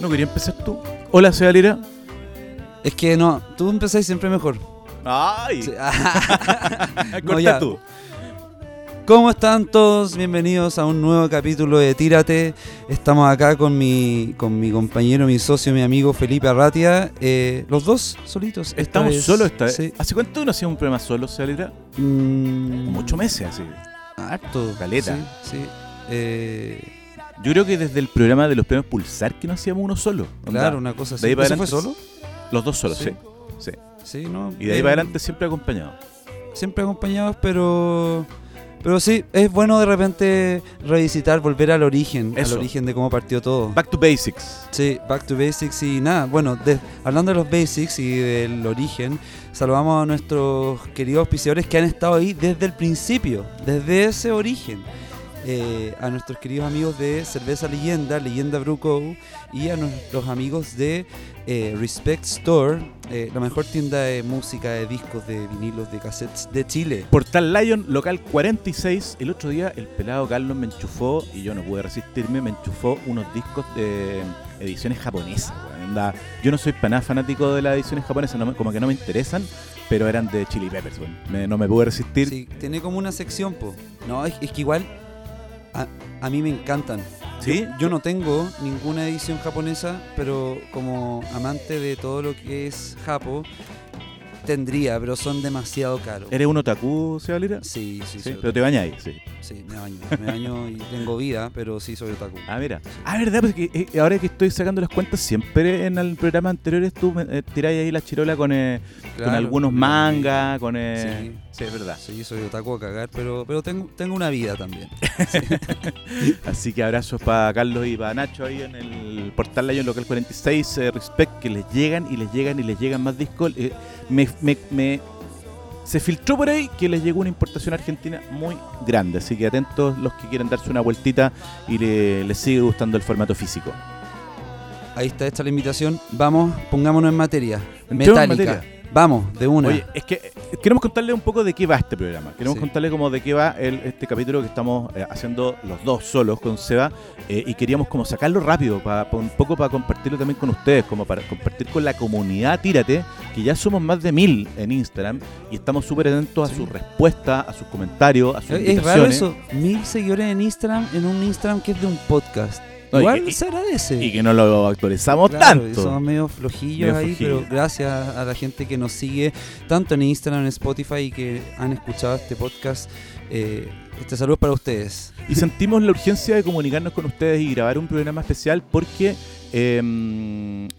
¿No quería empezar tú? Hola, soy Alira. Es que no, tú empezás siempre mejor. ¡Ay! Sí. Ya. tú. ¿Cómo están todos? Bienvenidos a un nuevo capítulo de Tírate. Estamos acá con mi, con mi compañero, mi socio, mi amigo Felipe Arratia. eh, los dos solitos. esta Estamos vez. solos esta vez. Sí. ¿Hace cuánto no hacíamos un programa solo, Alira? Mm, Como ocho meses así. Harto. Caleta. Sí, sí. Eh, Yo creo que desde el programa de los premios Pulsar que no hacíamos uno solo. Onda, claro, una cosa así. de ahí para ¿Eso fue adelante solo? Los dos solos, sí. Sí. sí. Sí, ¿no? Y de ahí Eh, para adelante siempre acompañado. siempre acompañados, pero pero sí, es bueno de repente revisitar, volver al origen, Eso. al origen de cómo partió todo. Back to basics. Sí, back to basics y nada, bueno, de- hablando de los basics y del origen, saludamos a nuestros queridos auspiciadores que han estado ahí desde el principio, desde ese origen. Eh, a nuestros queridos amigos de Cerveza Leyenda, Leyenda Brew Co. y a nuestros amigos de eh, Respect Store, eh, la mejor tienda de música, de discos, de vinilos, de cassettes de Chile. Portal Lion, local 46. El otro día el pelado Carlos me enchufó, y yo no pude resistirme, me enchufó unos discos de ediciones japonesas. Yo no soy para nada fanático de las ediciones japonesas, no me- como que no me interesan, pero eran de Chili Peppers. Me- no me pude resistir. Sí, tiene como una sección, po. No, es, es que igual a, a mí me encantan. ¿Sí? Yo, yo no tengo ninguna edición japonesa, pero como amante de todo lo que es Japo, tendría, pero son demasiado caros. ¿Eres un otaku, Seba Lira? Sí, sí, Sí, soy pero te bañáis, sí. Sí, me baño. Me baño y tengo vida, pero sí soy otaku. Ah, mira. Ah, verdad, porque eh, ahora que estoy sacando las cuentas, siempre en el programa anteriores tú eh, tiráis ahí la chirola con, eh, con algunos mangas, con... eh, Sí. Sí, es verdad. Sí, soy otaku a cagar, pero, pero tengo, tengo una vida también. Así que abrazos para Carlos y para Nacho ahí en el portal Lion Local 46, eh, Respect, que les llegan y les llegan y les llegan más discos. Eh, me, me- me- se filtró por ahí que les llegó una importación argentina muy grande, así que atentos los que quieran darse una vueltita y le- les sigue gustando el formato físico. Ahí está hecha la invitación. Vamos, pongámonos en materia. Metálica. Vamos, de una. Oye, es que eh, queremos contarle un poco de qué va este programa. Queremos Sí. contarle como de qué va el, este capítulo que estamos eh, haciendo los dos solos con Seba eh, y queríamos como sacarlo rápido, para un poco para compartirlo también con ustedes, como para compartir con la comunidad Tírate, que ya somos más de mil en Instagram y estamos súper atentos a sus respuestas, a sus comentarios, a sus Es es raro eso, mil seguidores en Instagram, en un Instagram que es de un podcast. No, Igual que- se agradece. Y que no lo actualizamos Claro, tanto. somos medio flojillos Medio ahí, flojillos. pero gracias a la gente que nos sigue tanto en Instagram, en Spotify y que han escuchado este podcast. Eh, este saludo es para ustedes. Y sentimos la urgencia de comunicarnos con ustedes y grabar un programa especial porque eh,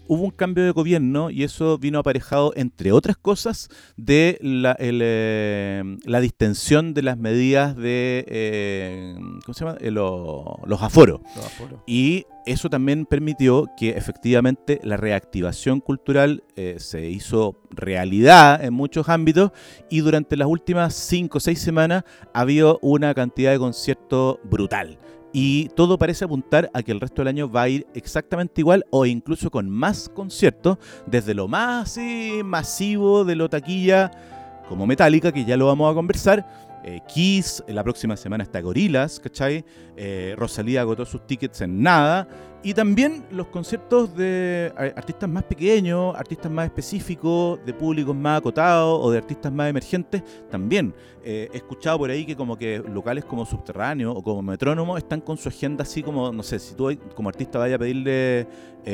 hubo un cambio de gobierno y eso vino aparejado, entre otras cosas, de la, el, eh, la distensión de las medidas de, eh, ¿cómo se llama? Eh, lo- los aforos. Y eso también permitió que efectivamente la reactivación cultural eh, se hizo realidad en muchos ámbitos y durante las últimas 5 o 6 semanas ha habido una cantidad de conciertos brutal. Y todo parece apuntar a que el resto del año va a ir exactamente igual o incluso con más conciertos, desde lo más así masivo de lo taquilla como Metallica, que ya lo vamos a conversar, eh, Kiss, la próxima semana está Gorillaz, ¿cachai? Eh, Rosalía agotó sus tickets en nada. Y también los conciertos de eh, artistas más pequeños, artistas más específicos, de públicos más acotados o de artistas más emergentes, también. Eh, he escuchado por ahí que como que locales como Subterráneo o como Metrónomo están con su agenda así como, no sé, si tú como artista vayas a pedirle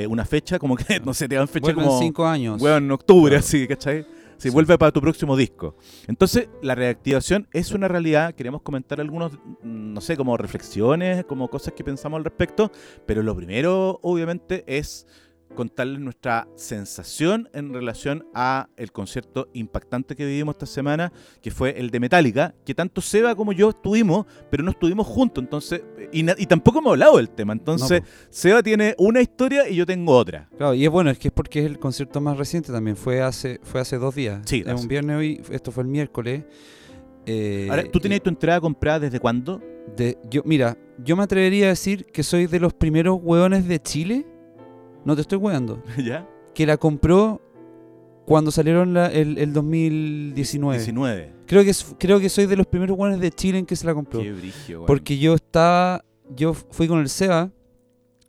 una fecha, como que, no sé, te dan fecha Vuelven como... cinco años. Weón, en octubre, Claro. así, ¿cachai? Sí, Sí. vuelve para tu próximo disco. Entonces, la reactivación es una realidad. Queremos comentar algunos, mm, no sé, como reflexiones, como cosas que pensamos al respecto. Pero lo primero, obviamente, es contarles nuestra sensación en relación a el concierto impactante que vivimos esta semana, que fue el de Metallica, que tanto Seba como yo estuvimos, pero no estuvimos juntos, entonces, y, tampoco hemos hablado del tema. Entonces, No, Seba tiene una historia y yo tengo otra. Claro, y es bueno, es que es porque es el concierto más reciente también. Fue hace, fue hace dos días. Sí, es un viernes hoy, esto fue el miércoles. Eh, Ahora, ¿tú tenías tu entrada comprada desde cuándo? de- yo, mira, yo me atrevería a decir que soy de los primeros hueones de Chile. No te estoy hueando. ¿Ya? Que la compró cuando salieron la- el, el 2019. 19. Creo que, creo que soy de los primeros hueones de Chile en que se la compró. Qué brigio. Porque yo estaba, yo fui con el Seba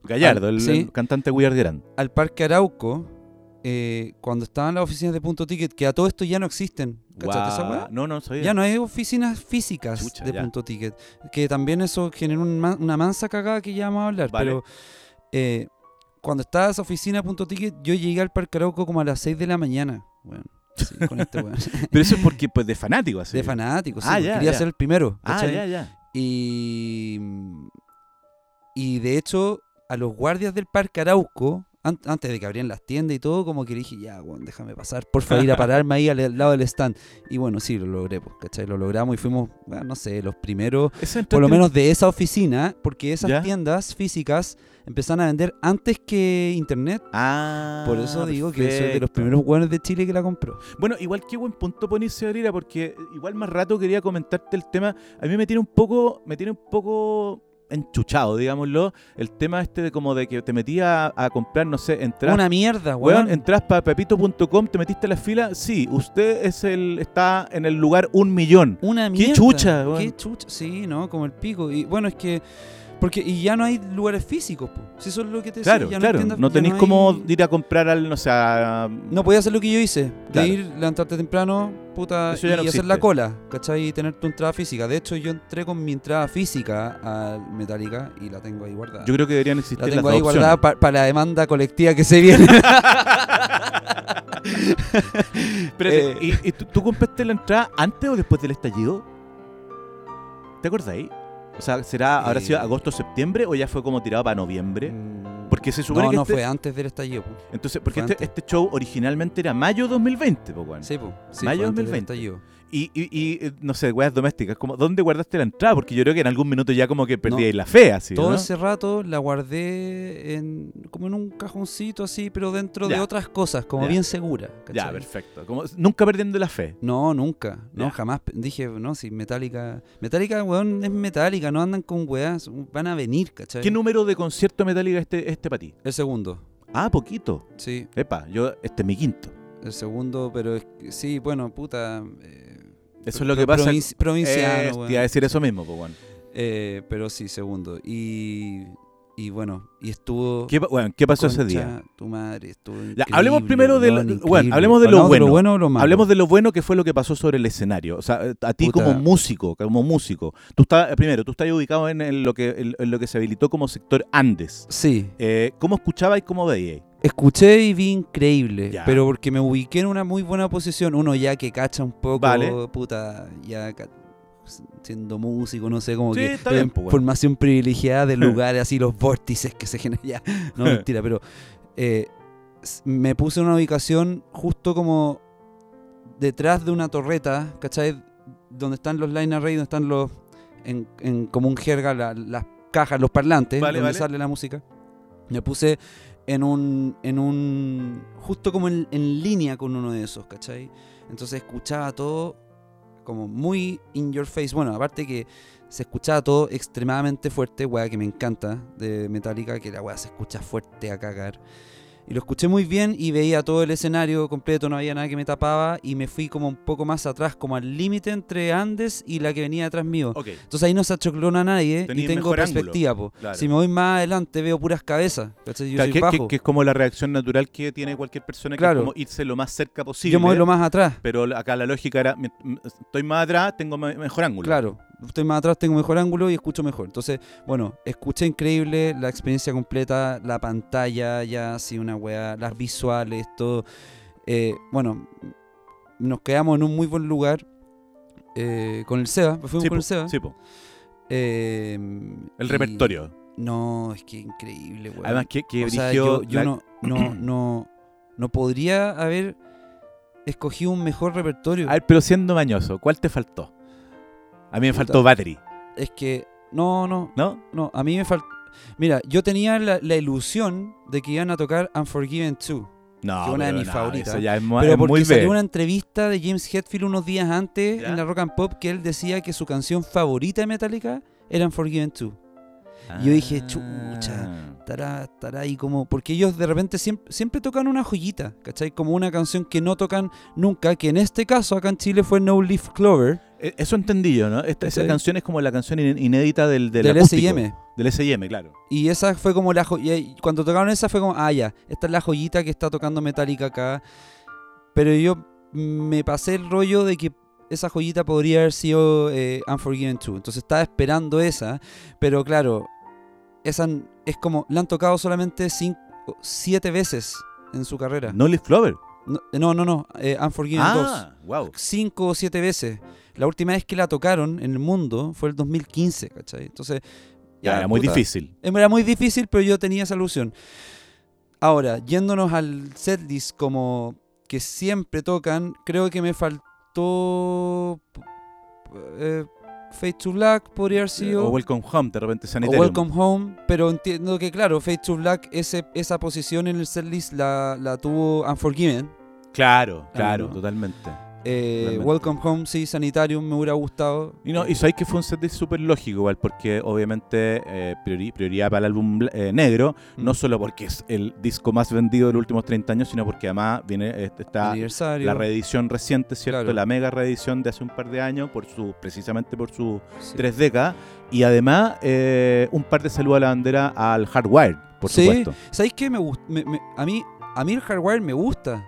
Gallardo, Al- el, sí. el cantante We Are Grand. al Parque Arauco, eh, cuando estaban las oficinas de Punto Ticket, que a todo esto ya no existen. ¿Cachaste esa Guau. weá? No, no sabía. Ya no hay oficinas físicas Chucha, de ya. Punto Ticket. Que también eso generó un una mansa cagada que ya vamos a hablar. Vale. Pero eh, cuando estaba esa oficina Punto Ticket, yo llegué al Parque Arauco como a las 6 de la mañana. Bueno, sí, con este weón. Pero eso es porque, pues, de fanático, así. De fanáticos, sí, Ah, pues, ya, quería ya. ser el primero. Ah, ¿cachai? ya, ya. Y, y de hecho, a los guardias del Parque Arauco, antes de que abrieran las tiendas y todo, como que le dije, ya, weón, déjame pasar, por favor, ir a pararme ahí al, al lado del stand. Y bueno, sí, lo logré, pues, ¿cachai? Lo logramos y fuimos, bueno, no sé, los primeros, por lo menos de esa oficina, porque esas ¿Ya? tiendas físicas empezaron a vender antes que internet. Ah, Por eso digo que soy de los perfecto. primeros hueones de Chile que la compró. Bueno, igual qué buen punto ponirse ahorita, porque igual más rato quería comentarte el tema. A mí me tiene un poco, me tiene un poco enchuchado, digámoslo, el tema este de como de que te metías a, a comprar, no sé, entras, Una mierda, weón, weón. entras para pepito.com, te metiste a la fila, sí, usted es el, está en el lugar un millón. Una Qué mierda. chucha, weón. Qué chucha. Sí, ¿no? Como el pico. Y bueno, es que. Porque y ya no hay lugares físicos, po. Si eso es lo que te decía, Claro, ya claro, no ya tenéis hay- como ir a comprar al, no sé, a- No podías hacer lo que yo hice. De ir, levantarte temprano, puta, Eso y ya no hacer la existe. cola, ¿cachai? Y tener tu entrada física. De hecho, yo entré con mi entrada física a Metallica y la tengo ahí guardada. Yo creo que deberían la existir las tengo dos ahí guardada para la demanda colectiva que se viene. Espérate, Eh. ¿y, y tú, tú compraste la entrada antes o después del estallido? ¿Te acuerdas ahí? O sea, ¿será, habrá sido Eh. agosto septiembre o ya fue como tirado para noviembre? Mm, Porque se supone no, que no, este, fue antes del estallido. po. entonces, porque este, este show originalmente era mayo 2020, po, weón. Sí, po. Sí, Mayo fue antes del 2020. estallido. Y, y, y, eh, no sé, weas domésticas, como, ¿dónde guardaste la entrada? Porque yo creo que en algún minuto ya como que perdí la fe, así, Todo ¿no? ese rato la guardé en, como en un cajoncito así, pero dentro de Ya. otras cosas, como Ya. bien segura. Ya, ¿cachai? perfecto. Como, nunca perdiendo la fe. No, nunca. No, Ya. jamás. Dije, no, si Metallica. Metallica, weón, es Metallica, no andan con weas. Van a venir, ¿cachai? ¿Qué número de concierto Metallica este, este para ti? El segundo. Ah, poquito. Sí, Epa, yo, este es mi quinto. el segundo, pero sí, bueno, puta. eh, Eso es lo que pasa. provinci- provinciano, Eh, te iba a decir eso mismo, pues, weón. Eh, pero sí, segundo. Y, y bueno, y estuvo. ¿Qué, weón, ¿qué pasó ese día? Tu madre, estuvo Ya, hablemos primero de lo- bueno, hablemos de lo bueno. o lo malo. Hablemos de lo bueno que fue lo que pasó sobre el escenario. O sea, a ti Puta. como músico, como músico. Tú estás, primero, tú estás ubicado en, en lo que, en, en lo que se habilitó como sector Andes. Sí, Eh, ¿Cómo escuchabas y cómo veías? Escuché y vi increíble, Ya. pero porque me ubiqué en una muy buena posición, uno ya que cacha un poco, Vale. puta, ya siendo músico, no sé, como Sí, que bien, pues, bueno. formación privilegiada de lugares así, los vórtices que se generan ya, no mentira, pero eh, me puse en una ubicación justo como detrás de una torreta, ¿cachai? Donde están los line array, donde están los, en, en común jerga, la- las cajas, los parlantes, Vale, donde vale. sale la música. Me puse en un, en un, justo como en, en línea con uno de esos, ¿cachai? Entonces escuchaba todo como muy in your face. Bueno, aparte que se escuchaba todo extremadamente fuerte, weá, que me encanta de Metallica, que la weá se escucha fuerte a cagar. Y lo escuché muy bien y veía todo el escenario completo, no había nada que me tapaba y me fui como un poco más atrás, como al límite entre Andes y la que venía detrás mío. Entonces ahí no se achoclona a nadie Tenís y tengo perspectiva. po. claro. Si me voy más adelante veo puras cabezas. ¿cachai? Yo Claro, soy que, que- bajo. que es como la reacción natural que tiene cualquier persona, que Claro. es como irse lo más cerca posible. Yo me voy lo más atrás. Pero acá la lógica era, estoy más atrás, tengo me- mejor ángulo. Claro, estoy más atrás, tengo mejor ángulo y escucho mejor. Entonces, bueno, escuché increíble la experiencia completa, la pantalla, ya así una weá, las visuales, todo. Eh, bueno, nos quedamos en un muy buen lugar eh, con el SEBA, fuimos Sí, con el SEBA. sí, po. Eh, El y- repertorio. No, es que increíble, weón. Además, que, que o sea, eligió yo, yo la- no, no, no, no podría haber escogido un mejor repertorio. A ver, pero siendo mañoso, ¿cuál te faltó? A mí me faltó Battery, Es que, no, no, ¿no? No, a mí me falta. Mira, yo tenía la, la ilusión de que iban a tocar Unforgiven 2. No, Que una de mis no, favoritas. Eso ya es, Pero porque muy salió B. una entrevista de James Hetfield unos días antes ¿Ya? en la Rock and Pop que él decía que su canción favorita de Metallica era Unforgiven 2. Y yo dije, chucha. Ah. Estará, estará ahí como. Porque ellos de repente siempre, siempre tocan una joyita, ¿cachai? Como una canción que no tocan nunca, que en este caso acá en Chile fue No Leaf Clover. E- Eso entendí yo, ¿no? Esta, esa canción es como la canción in- inédita del, del, del. S&M. Del S&M, claro. Y esa fue como la joya. Cuando tocaron esa fue como, ah, ya, esta es la joyita que está tocando Metallica acá. Pero yo me pasé el rollo de que esa joyita podría haber sido eh, Unforgiven 2. Entonces estaba esperando esa. Pero claro, esa es como, la han tocado solamente cinco, siete veces en su carrera. No Leaf Clover. No, no, no, no, eh, Unforgiven 2. Ah, wow. Cinco o siete veces. La última vez que la tocaron en el mundo fue el 2015, ¿cachai? Entonces... Ya, era muy difícil. era muy difícil, pero yo tenía esa ilusión. Ahora, yéndonos al setlist como que siempre tocan, creo que me faltó eh, to Black, podría haber sido. O Welcome Home, de repente o Sanitarium. Welcome Home, pero entiendo que claro, Fade to Black, ese, esa posición en el setlist la, la tuvo Unforgiven. Claro, claro, totalmente. Eh. Welcome Home, sí, Sanitarium me hubiera gustado. Y no, y sabéis que fue un set súper lógico igual, porque obviamente eh, priori- prioridad para el álbum eh, negro, Mm. no solo porque es el disco más vendido de los últimos 30 años, sino porque además viene está la reedición reciente, ¿cierto? Claro. La mega reedición de hace un par de años, por su precisamente por sus Sí. tres décadas, y además eh, un par de saludos a la bandera al Hardwired, por Sí. supuesto. ¿Sabéis qué? Me, me- me- a, mí, a mí el hardware me gusta.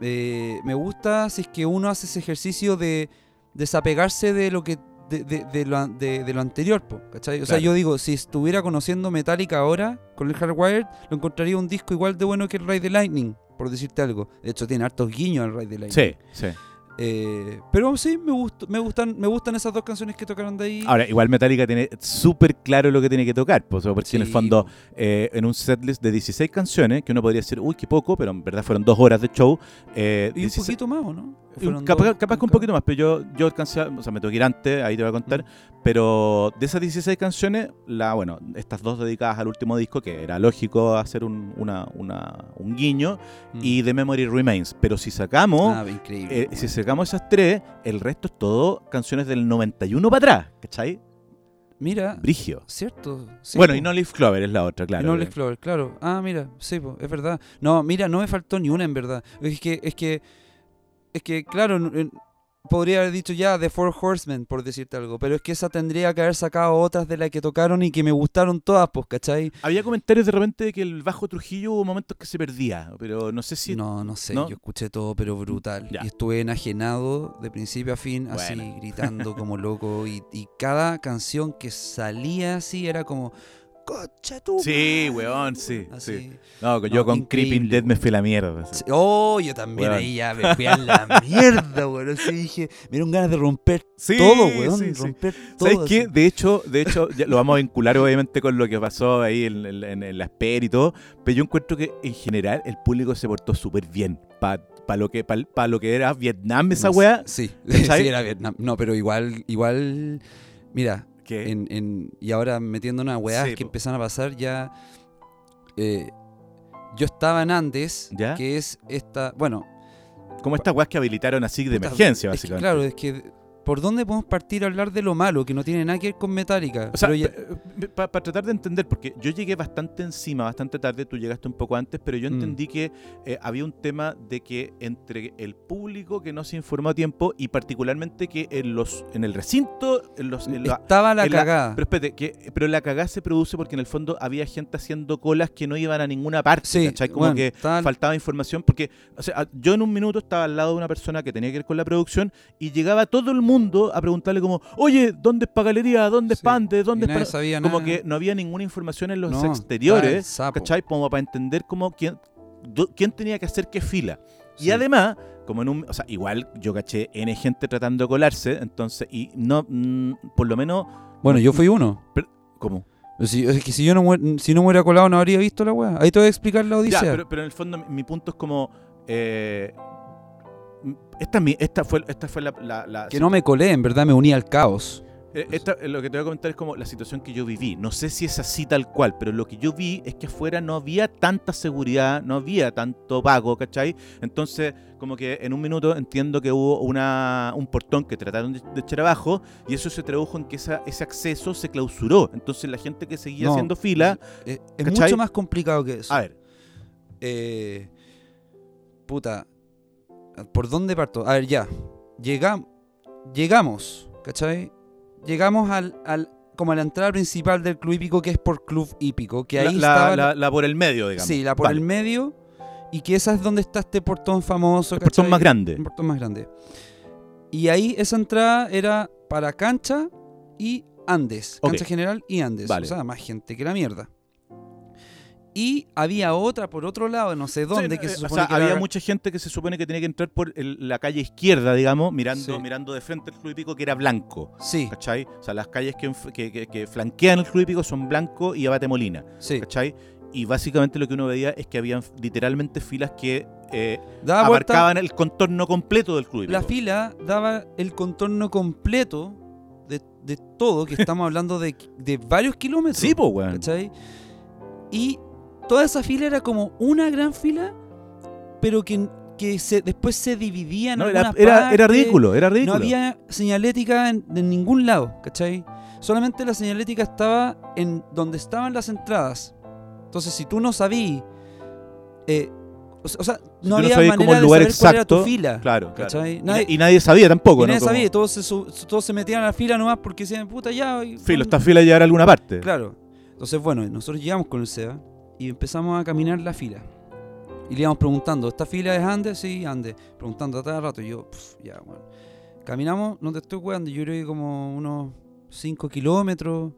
Eh, me gusta si es que uno hace ese ejercicio de desapegarse de lo que de, de- de lo, de- lo anterior, po, ¿cachai? O sea, yo digo, si estuviera conociendo Metallica ahora, con el Hardwired, lo encontraría un disco igual de bueno que el Ride the Lightning, por decirte algo. De hecho, tiene hartos guiños al Ride the Lightning. Sí, sí. Eh, pero sí, me, gust- me, gustan, me gustan esas dos canciones que tocaron de ahí. Ahora, igual Metallica tiene súper claro lo que tiene que tocar, pues, porque en el Sí, fondo, eh, en un setlist de 16 canciones, que uno podría decir, uy, qué poco, pero en verdad fueron dos horas de show. eh, y un 16 poquito más, ¿o no? ¿O Y fueron capaz, dos? capaz que un poquito más, pero yo, yo alcancé, o sea, me tengo que ir antes, ahí te voy a contar, Mm. pero de esas 16 canciones, la, bueno, estas dos dedicadas al último disco, que era lógico hacer un, una, una- un guiño, Mm. y The Memory Remains, pero si sacamos, Ah, increíble. eh, si sacamos esas tres, el resto es todo canciones del 91 para atrás, ¿cachai? Mira, Brigio. cierto. sí, bueno, po. y No Leaf Clover es la otra, claro. Y no Leaf Clover, claro. Ah, mira, sí, po, es verdad. No, mira, no me faltó ni una en verdad. Es que, es que, es que, claro, en- podría haber dicho ya The Four Horsemen, por decirte algo, pero es que esa tendría que haber sacado otras de las que tocaron y que me gustaron todas, pues, ¿cachai? Había comentarios de repente de que el bajo Trujillo hubo momentos que se perdía, pero no sé si... No, no sé, ¿no? yo escuché todo, pero brutal. Ya. Y estuve enajenado de principio a fin, así, gritando como loco. Y, y cada canción que salía así era como, ¡Cocha tu Sí, madre", weón, sí, Así. sí. No, yo No, con increíble, Creeping Dead me fui a la mierda. así. Oh, yo también Weón. ahí ya me fui a la mierda, weón. Así dije, me dieron ganas de romper Sí, todo, weón. sí, sí. Romper todo. ¿Sabes qué? De hecho, de hecho ya lo vamos a vincular obviamente con lo que pasó ahí en, en- la espera y todo, pero yo encuentro que en general el público se portó súper bien para lo, que pa- pa lo que era Vietnam esa No weá. Sí, sí, era Vietnam. No, pero igual, igual, mira, En, en- y ahora metiendo unas weas Sí, que po. empezaron a pasar ya. eh, yo estaba en Andes, ¿Ya? que es esta. Bueno, como estas weas que habilitaron así de emergencia, es que, básicamente. claro, es que. ¿Por dónde podemos partir a hablar de lo malo que no tiene nada que ver con Metallica? O sea, Pero ya- para tratar de entender, porque yo llegué bastante encima, bastante tarde, tú llegaste un poco antes, pero yo Mm. entendí que eh, había un tema de que entre el público que no se informó a tiempo y particularmente que en los en el recinto, en los, en la- estaba la en la- cagada. pero espérate, que, pero la cagada se produce porque en el fondo había gente haciendo colas que no iban a ninguna parte, Sí, ¿cachai? Como bueno, que faltaba información, porque o sea, yo en un minuto estaba al lado de una persona que tenía que ver con la producción y llegaba todo el mundo a preguntarle como, oye, ¿dónde es pa' galería? ¿Dónde es Sí, pa' antes? ¿Dónde y es nadie pa-?" sabía Como nada. que no había ninguna información en los No, exteriores. ¿cachai? Como para entender cómo quién, do- quién tenía que hacer qué fila. Y además, como en un, o sea, igual yo caché N gente tratando de colarse, entonces, y no, mm, por lo menos, Bueno, yo fui uno. ¿cómo? Si, es que si yo no, si no me hubiera colado no habría visto la weá. Ahí te voy a explicar la Ya, odisea. pero, pero en el fondo mi, mi punto es como, eh, esta, esta fue, esta fue la, la- la- que no me colé, en verdad me uní al caos. Eh, esta- eh, lo que te voy a comentar es como la situación que yo viví. No sé si es así tal cual, pero lo que yo vi es que afuera no había tanta seguridad, no había tanto vago, ¿cachai? Entonces, como que en un minuto entiendo que hubo una, un portón que trataron de, de echar abajo y eso se tradujo en que esa- ese acceso se clausuró. Entonces la gente que seguía No, haciendo fila... Es, es mucho más complicado que eso. A ver, Eh, puta, ¿por dónde parto? A ver, ya. Llegamos. llegamos, ¿cachai? Llegamos al, al, como a la entrada principal del club hípico, que es por Club Hípico, que La, ahí la- estaba... la- la por el medio, digamos. sí, la por Vale. el medio, y que esa es donde está este portón famoso, El portón más grande. Un portón más grande. Y ahí esa entrada era para cancha y Andes. Cancha general y Andes. Vale. O sea, más gente que la mierda. Y había otra por otro lado, no sé dónde, Sí, que eh, se o supone sea, que había era- mucha gente que se supone que tenía que entrar por el- la calle izquierda, digamos, mirando, Sí. mirando de frente al club hípico, que era blanco. Sí, ¿Cachai? O sea, las calles que, que- que- que flanquean el club hípico son Blanco y Abate Molina. sí. ¿Cachai? Y básicamente lo que uno veía es que habían literalmente filas que eh, Daba abarcaban el contorno completo del club hípico. la fila daba el contorno completo de, de todo, que estamos hablando de, de varios kilómetros. Sí, pues, weón. ¿Cachai? Y toda esa fila era como una gran fila, pero que, que se, después se dividía en No, era, era, era ridículo, era ridículo. No había señalética en, en ningún lado, ¿cachai? Solamente la señalética estaba en donde estaban las entradas. Entonces, si tú no sabías, eh, o, sea- Si no había manera como el de saber cuál era tu exacto, fila. Claro, claro. ¿cachai? Y, Nadie- y nadie sabía tampoco, y nadie ¿no? Sabía, todos se, todos se metían a la fila nomás porque decían, puta, ya. y- Filo, esta fila llegará a alguna parte. Claro. Entonces, bueno, nosotros llegamos con el SEA y empezamos a caminar la fila. Y le íbamos preguntando, ¿esta fila es Andes? Sí, Andes. Preguntando a cada rato. Y yo, "Pf, ya, bueno. Caminamos, no te estoy jugando, yo creo que como unos 5 kilómetros,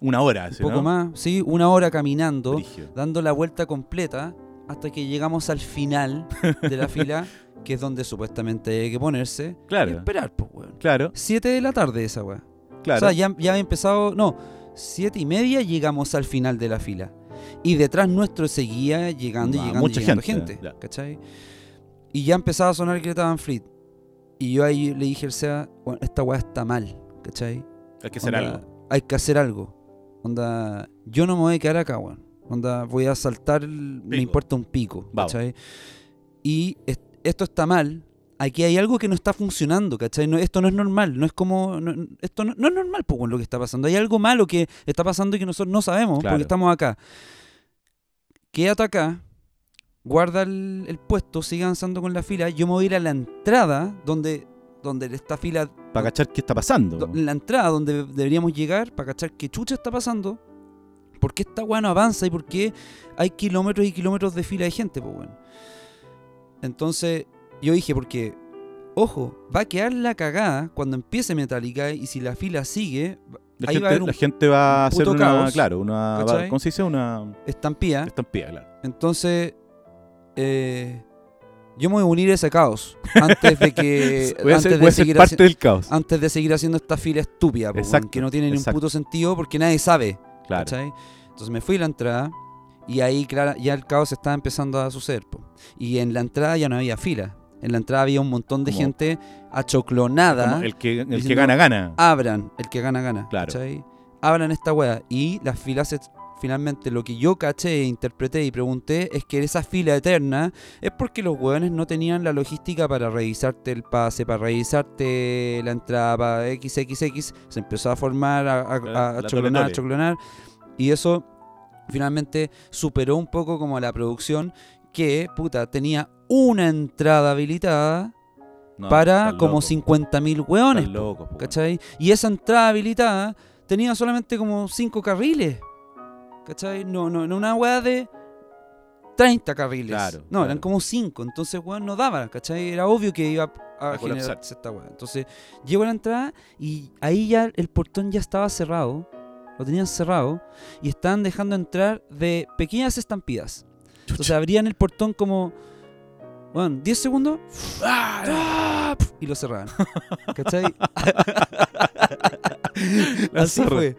Una hora, un así, poco ¿no? más, sí, una hora caminando, dando la vuelta completa hasta que llegamos al final de la fila, que es donde supuestamente hay que ponerse y Claro, esperar, pues, weón. claro, 7 de la tarde esa weá. claro. O sea, ya, ya había empezado. No, siete y media llegamos al final de la fila. Y detrás nuestro seguía llegando y Ah, llegando, mucha y llegando gente, gente. ¿Cachai? Y ya empezaba a sonar Greta Van Fleet. Y yo ahí le dije al SEA, "Bueno, esta weá está mal. ¿Cachai? Hay que hacer Onda, algo. Hay que hacer algo. Onda, yo no me voy a quedar acá, weón. Onda, voy a saltar, el- me Pico. importa un pico. ¿Cachai? Y es- esto está mal. Aquí hay algo que no está funcionando, ¿cachai? No, esto no es normal, no es como... no- esto no, no es normal, pues, weón, lo que está pasando. Hay algo malo que está pasando y que nosotros no sabemos Claro. porque estamos acá. Quédate acá, guarda el, el puesto, sigue avanzando con la fila. Yo me voy a ir a la entrada donde, donde esta fila Para cachar qué está pasando. do- la entrada donde deberíamos llegar para cachar qué chucha está pasando, por qué esta weá no avanza y por qué hay kilómetros y kilómetros de fila de gente, pues bueno. Entonces, yo dije, porque, ojo, va a quedar la cagada cuando empiece Metallica y si la fila sigue, La, ahí gente, va a haber un la gente va a hacer una, caos, claro, una, ¿cachai? ¿cómo se dice? Una estampía. estampida, claro. Entonces, eh, yo me voy a unir a ese caos antes de que... voy a antes ser, de voy a ser seguir parte haci- del caos. antes de seguir haciendo esta fila estúpida, Exacto, que no tiene ni un puto sentido porque nadie sabe. Claro. ¿cachai? Entonces me fui a la entrada y ahí claro, ya el caos estaba empezando a suceder. po. Y en la entrada ya no había fila. En la entrada había un montón de Como- gente achoclonada. Como el que, el que gana, gana. Abran, el que gana, gana. Claro. ¿cachai? Abran esta wea. Y las filas, se- finalmente lo que yo caché, interpreté y pregunté es que esa fila eterna es porque los hueones no tenían la logística para revisarte el pase, para revisarte la entrada, para XXX. Se empezó a formar, a, a, a la choclonar, tole-tole. choclonar. Y eso finalmente superó un poco como la producción que, puta, tenía una entrada habilitada No, para como locos, 50.000 hueones. weón. ¿Cachai? Y esa entrada habilitada tenía solamente como 5 carriles. ¿Cachai? No, no, no una weá de 30 carriles. Claro, no, claro. eran como 5. Entonces, weón, no daba, ¿cachai? Era obvio que iba a, A generarse esta weá. Entonces, llego a la entrada y ahí ya el portón ya estaba cerrado. Lo tenían cerrado. Y estaban dejando entrar de pequeñas estampidas. Entonces abrían el portón como. Bueno, 10 segundos. ¡ah! Y lo cerraban. ¿Cachai? Así fue.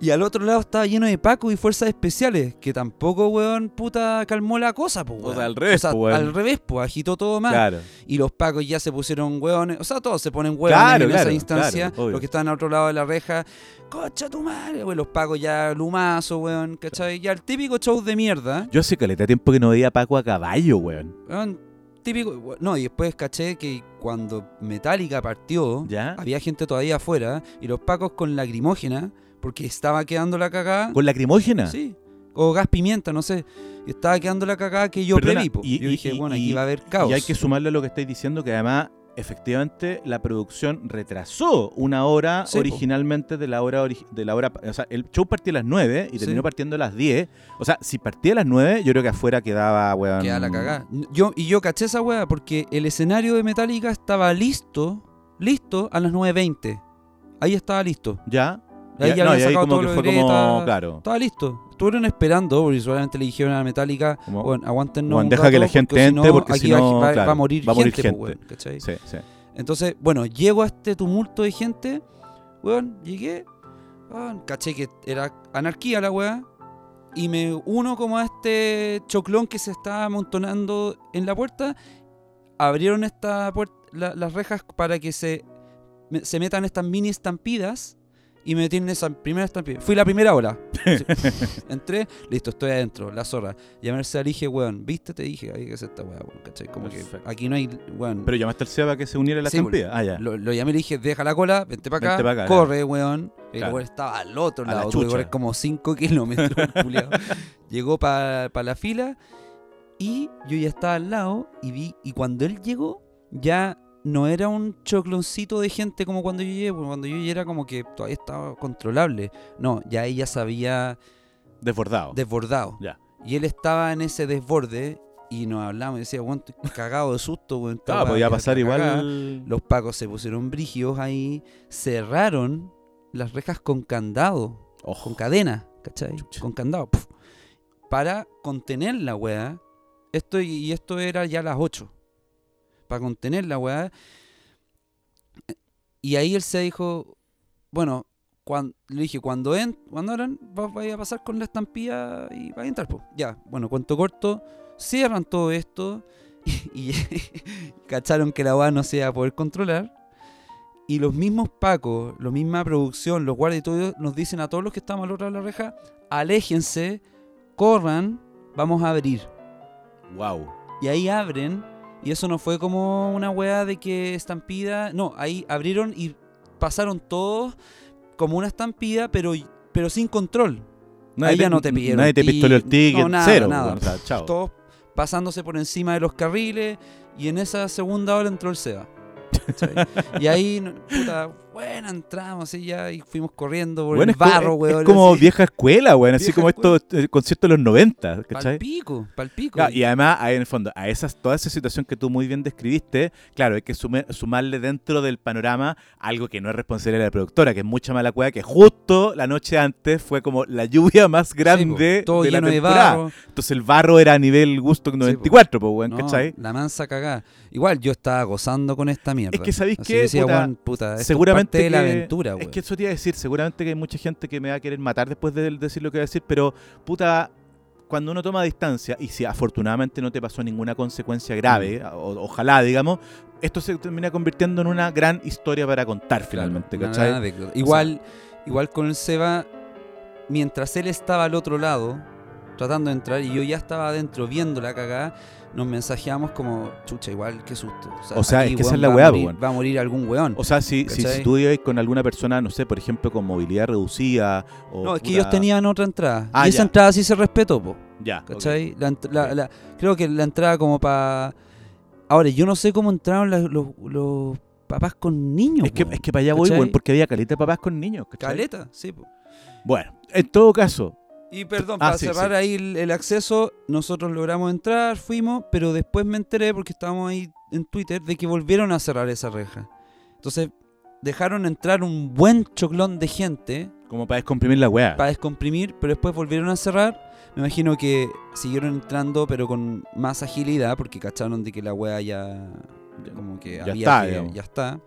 Y al otro lado estaba lleno de Paco y fuerzas especiales, que tampoco, weón, puta, calmó la cosa, pues, O sea, al revés, O sea, po, weón. al revés, pues, agitó todo más. Claro. Y los Pacos ya se pusieron weones. O sea, todos se ponen weones Claro, en claro, esa instancia. los que estaban al otro lado de la reja. Cocha tu madre, weón. Los Pacos ya lumazo, weón. ¿Cachai? Ya el típico show de mierda. Yo hace caleta tiempo que no veía a Paco a caballo, weón. weón, típico. No, y después caché que cuando Metallica partió, ¿Ya? había gente todavía afuera. Y los Pacos con lacrimógena, porque estaba quedando la cagada. ¿Con lacrimógena? Sí. O gas pimienta, no sé. Estaba quedando la cagada que yo Perdona, y- yo y- dije, y- bueno, aquí va a haber caos. Y hay que sumarle a lo que estáis diciendo, que además efectivamente la producción retrasó una hora Sí, po. originalmente de la hora ori- de la hora, o sea, el show partía a las 9 y Sí. terminó partiendo a las 10. O sea, si partía a las 9, yo creo que afuera quedaba, weón. Queda la cagada. Yo, y yo caché esa weá porque el escenario de Metallica estaba listo, listo a las 9.20. Ahí estaba listo. Ya. Ahí Ya, no, habían y ahí sacado como todo que lo fue de como, claro. Estaba listo. Estuvieron esperando, porque seguramente le dijeron a Metallica, Como, bueno, aguanten Juan, deja que la gente entre, porque si no, va, claro, va a morir va gente, gente. ¿cachai? sí, sí. Entonces, bueno, llego a este tumulto de gente, weón, llegué, weón, caché que era anarquía la weá, y me uno como a este choclón que se estaba amontonando en la puerta, abrieron esta puer- la- las rejas para que se, se metan estas mini estampidas, y me metí en esa primera estampida. Fui la primera hora. Sí. Entré, listo, estoy adentro, la zorra. Llamé al SEA, dije, weón, ¿viste? Te dije, hay que hacer esta weá, weón, ¿cachai? Como Perfecto. que aquí no hay, weón. Pero llamaste al SEA para que se uniera a la Sí, estampida. Ah, ya. Lo, lo llamé y le dije, deja la cola, vente para acá, Vente pa' acá, corre, weón. El Claro. weón estaba al otro A la lado, chucha. correr como 5 kilómetros. Llegó para la fila y yo ya estaba al lado y vi, y cuando él llegó, ya no era un chocloncito de gente como cuando yo llegué, porque cuando yo llegué era como que todavía estaba controlable. No, ya ella se había Desbordado. desbordado. Ya. Y él estaba en ese desborde y nos hablamos y decía, estoy cagado de susto, esta Ah, podía pasar para cagada". igual. Los pacos se pusieron brígidos ahí, cerraron las rejas con candado, Ojo. con cadena, ¿cachai? Chucha. Con candado, puf, para contener la weá. Esto, y esto era ya a las 8. Para contener la weá. Y ahí él se dijo, bueno, cuan- le dije, cuando, en, cuando eran, va, vaya a pasar con la estampilla y va a entrar. po". Ya, bueno, cuento corto, cierran todo esto y, y cacharon que la weá no se iba a poder controlar. Y los mismos pacos, la misma producción, los guardias y todo, nos dicen a todos los que estamos al otro lado de la reja, aléjense, corran, vamos a abrir. Wow. Y ahí abren, y eso no fue como una weá de que estampida. No, ahí abrieron y pasaron todos como una estampida, pero, pero sin control. Ahí ya no te pidieron Nadie te pistoleó el ticket. no, nada, cero. nada. chao. Todos pasándose por encima de los carriles, y en esa segunda hora entró el SEBA. y ahí, puta, bueno, entramos y ya, y fuimos corriendo por Bueno, el barro, weón. es como así. vieja escuela, weón. Así como estos eh, conciertos de los 90, ¿cachai? Pal pico, pal pico. Claro, y además, ahí en el fondo, a esas, toda esa situación que tú muy bien describiste, claro, hay que sume- sumarle dentro del panorama algo que no es responsabilidad de la productora, que es mucha mala cueva, que justo la noche antes fue como la lluvia más Sí, grande po, todo de la lleno de temporada. barro. Entonces el barro era a nivel gusto 94, pues, weón, No, ¿cachai? La mansa cagada. Igual yo estaba gozando con esta mierda. Es que ¿sabéis Puta, weón, puta, esto seguramente es parte de la que- aventura, Es weón. que eso te iba a decir, seguramente que hay mucha gente que me va a querer matar después de decir lo que voy a decir, pero puta, cuando uno toma distancia y si afortunadamente no te pasó ninguna consecuencia grave, Mm. o- ojalá, digamos, esto se termina convirtiendo en una gran historia para contar finalmente, ¿cachai? Igual, igual con el Seba, mientras él estaba al otro lado, tratando de entrar, y yo ya estaba adentro viendo la cagada, nos mensajeamos como, chucha, igual, qué susto. O sea, aquí, es que esa es la va weá, weón. Va a morir algún weón. O sea, si, si, si tú ibas con alguna persona, no sé, por ejemplo, con movilidad reducida o... no, es que ellos tenían otra entrada. Ah, y esa ya. entrada sí se respetó, po. Ya. ¿Cachai? La la- la- creo que la entrada como para... Ahora, yo no sé cómo entraron los, los papás con niños. Es que, po. es que para allá voy, ¿Cachai? weón, porque había caleta de papás con niños, ¿cachai? Caleta, sí. po. Bueno, en todo caso, Y perdón, Ah, para sí, cerrar sí. ahí el, el acceso, nosotros logramos entrar, fuimos, pero después me enteré, porque estábamos ahí en Twitter, de que volvieron a cerrar esa reja. Entonces, dejaron entrar un buen choclón de gente como para descomprimir la weá. para descomprimir, pero después volvieron a cerrar. Me imagino que siguieron entrando, pero con más agilidad, porque cacharon de que la wea ya como que Ya había está, que- ya está.